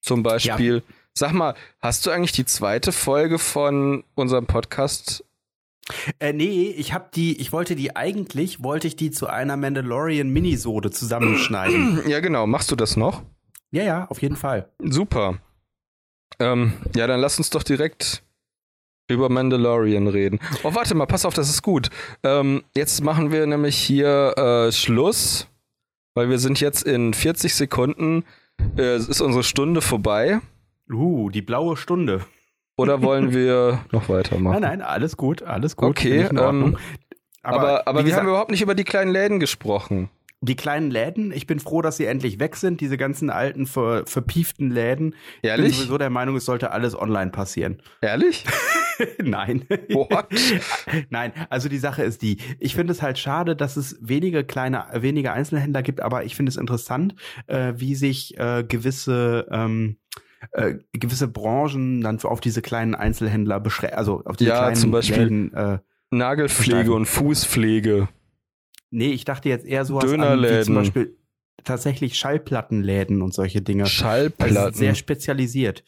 Zum Beispiel, sag mal, hast du eigentlich die zweite Folge von unserem Podcast? Äh, nee, ich hab die, ich wollte die eigentlich, wollte ich die zu einer Mandalorian-Minisode zusammenschneiden. Ja, genau. Machst du das noch? ja, ja, auf jeden Fall. Super. Ähm, ja, dann lass uns doch direkt über Mandalorian reden. Oh, warte mal, pass auf, das ist gut. Ähm, jetzt machen wir nämlich hier äh, Schluss, weil wir sind jetzt in 40 Sekunden, äh, es ist unsere Stunde vorbei. Uh, die blaue Stunde. Oder wollen wir noch weitermachen? Nein, nein, alles gut, alles gut. Okay, ähm, aber, aber, aber wir haben überhaupt nicht über die kleinen Läden gesprochen die kleinen Läden, ich bin froh, dass sie endlich weg sind, diese ganzen alten, ver, verpieften Läden. Ehrlich? Ich bin sowieso der Meinung, es sollte alles online passieren. Ehrlich? Nein. What? Nein, also die Sache ist die, ich finde es halt schade, dass es wenige kleine, wenige Einzelhändler gibt, aber ich finde es interessant, äh, wie sich äh, gewisse ähm, äh, gewisse Branchen dann auf diese kleinen Einzelhändler beschränken, also auf diese ja, kleinen zum Beispiel Läden, äh, Nagelpflege und Fußpflege. Nee, ich dachte jetzt eher so Dönerläden. wie zum Beispiel tatsächlich Schallplattenläden und solche Dinge. Schallplatten. Also sehr spezialisiert.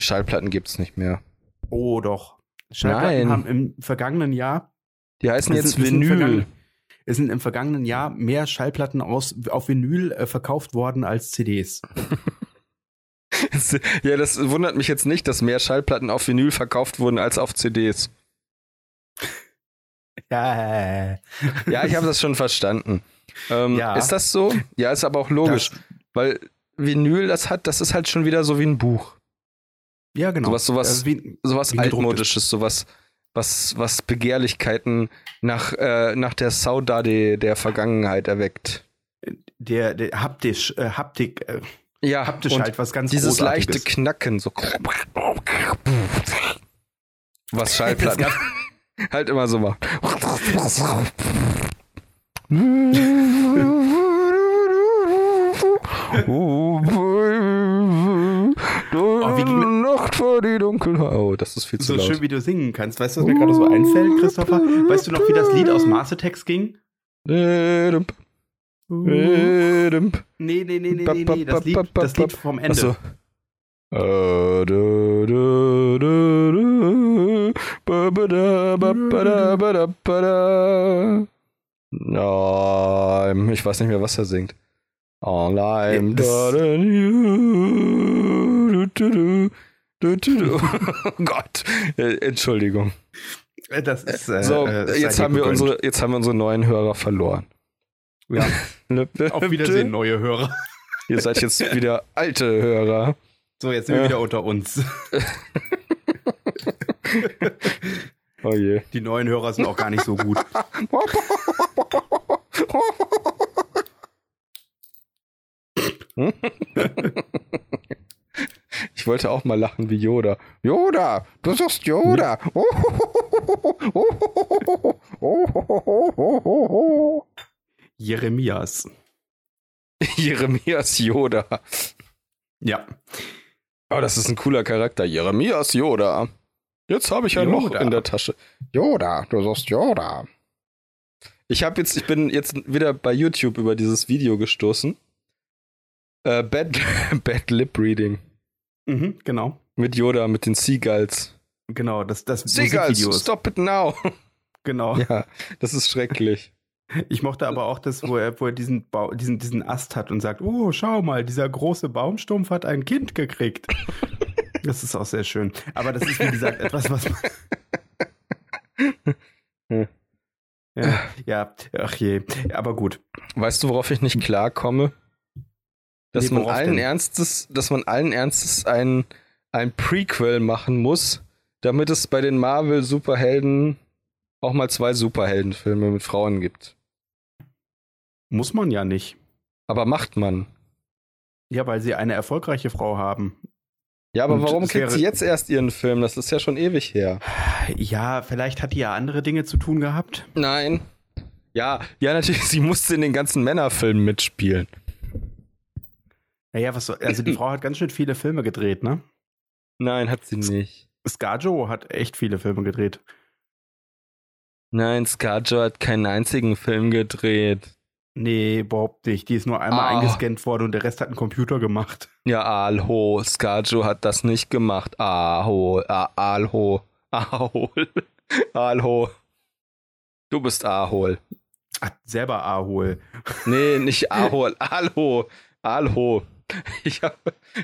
Schallplatten gibt's nicht mehr. Oh doch. Schallplatten Nein. haben im vergangenen Jahr. Die heißen jetzt Vinyl. Es sind im vergangenen Jahr mehr Schallplatten aus, auf Vinyl äh, verkauft worden als CDs. ja, das wundert mich jetzt nicht, dass mehr Schallplatten auf Vinyl verkauft wurden als auf CDs. Ja, ja ich habe das schon verstanden. Ähm, ja. Ist das so? Ja, ist aber auch logisch, das, weil Vinyl, das hat, das ist halt schon wieder so wie ein Buch. Ja, genau. Sowas, sowas, wie, sowas wie altmodisches, sowas, was, was Begehrlichkeiten nach, äh, nach der Saudade der Vergangenheit erweckt. Der, der haptisch, äh, Haptik, äh, ja, haptisch halt was ganz Dieses leichte Knacken, so. Was Schallplatten halt immer so macht. oh, wie Nacht vor die Dunkelheit. Oh, das ist viel zu so laut. So schön, wie du singen kannst. Weißt du, was mir gerade so einfällt, Christopher? Weißt du noch, wie das Lied aus Mastertext ging? Nee, nee, nee, nee, nee, nee, das Lied, das Lied vom Ende. Achso. Nein, ich weiß nicht mehr, was er singt. All I'm Oh Gott, Entschuldigung. Das ist, äh, so, äh, jetzt haben, wir unsere, jetzt haben wir unsere neuen Hörer verloren. Ja. Auf Wiedersehen, neue Hörer. Ihr seid jetzt wieder alte Hörer. So, jetzt sind wir wieder unter uns. oh je. Die neuen Hörer sind auch gar nicht so gut. Ich wollte auch mal lachen wie Yoda. Yoda, du sagst Yoda. Jeremias. Jeremias Yoda. Ja. Oh, das ist ein cooler Charakter. Jeremias Yoda. Jetzt habe ich ein Yoda. Loch in der Tasche. Yoda, du sagst Yoda. Ich habe jetzt, ich bin jetzt wieder bei YouTube über dieses Video gestoßen. Äh, Bad, Bad Lip Reading. Mhm, genau. Mit Yoda, mit den Seagulls. Genau, das, das Seagulls, stop it now. Genau. Ja, das ist schrecklich. Ich mochte aber auch das, wo er, wo er diesen, ba diesen, diesen Ast hat und sagt, oh, schau mal, dieser große Baumstumpf hat ein Kind gekriegt. Das ist auch sehr schön. Aber das ist, wie gesagt, etwas, was man. Ja, ja, ach je. Aber gut. Weißt du, worauf ich nicht klarkomme? Dass nee, man allen denn? Ernstes, dass man allen Ernstes ein, ein Prequel machen muss, damit es bei den Marvel-Superhelden auch mal zwei Superheldenfilme mit Frauen gibt. Muss man ja nicht. Aber macht man. Ja, weil sie eine erfolgreiche Frau haben. Ja, aber Und warum kriegt sie jetzt erst ihren Film? Das ist ja schon ewig her. Ja, vielleicht hat die ja andere Dinge zu tun gehabt. Nein. Ja, ja, natürlich, sie musste in den ganzen Männerfilmen mitspielen. Naja, was soll, also die Frau hat ganz schön viele Filme gedreht, ne? Nein, hat sie nicht. Scarjo hat echt viele Filme gedreht. Nein, Scarjo hat keinen einzigen Film gedreht. Nee, überhaupt nicht. Die ist nur einmal ah. eingescannt worden und der Rest hat ein Computer gemacht. Ja, Alho. Scarjo hat das nicht gemacht. Aho. Alho. Ahol. Alho. Du bist Ahol. Ach, selber Ahol. Nee, nicht Ahol. Alho. Alho. Ich habe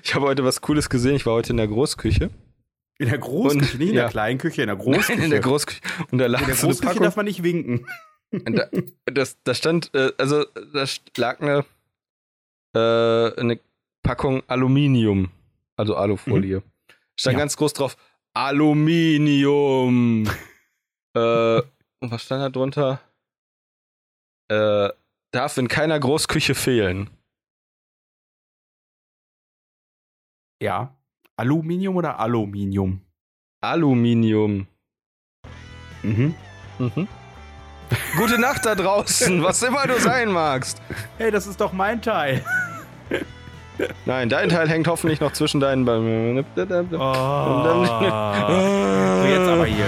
ich hab heute was Cooles gesehen. Ich war heute in der Großküche. In der Großküche, und, nicht in der kleinen Küche, in der Großküche. in der Großküche. Und da lag in der so Großküche darf man nicht winken. Da, das, da stand, äh, also da lag eine, äh, eine Packung Aluminium, also Alufolie. Mhm. Stand ja. ganz groß drauf, Aluminium. äh, was stand da drunter? Äh, darf in keiner Großküche fehlen. Ja. Aluminium oder Aluminium? Aluminium. Mhm. Mhm. Gute Nacht da draußen, was immer du sein magst. Hey, das ist doch mein Teil. Nein, dein Teil hängt hoffentlich noch zwischen deinen Beinen. Oh. so, jetzt aber hier.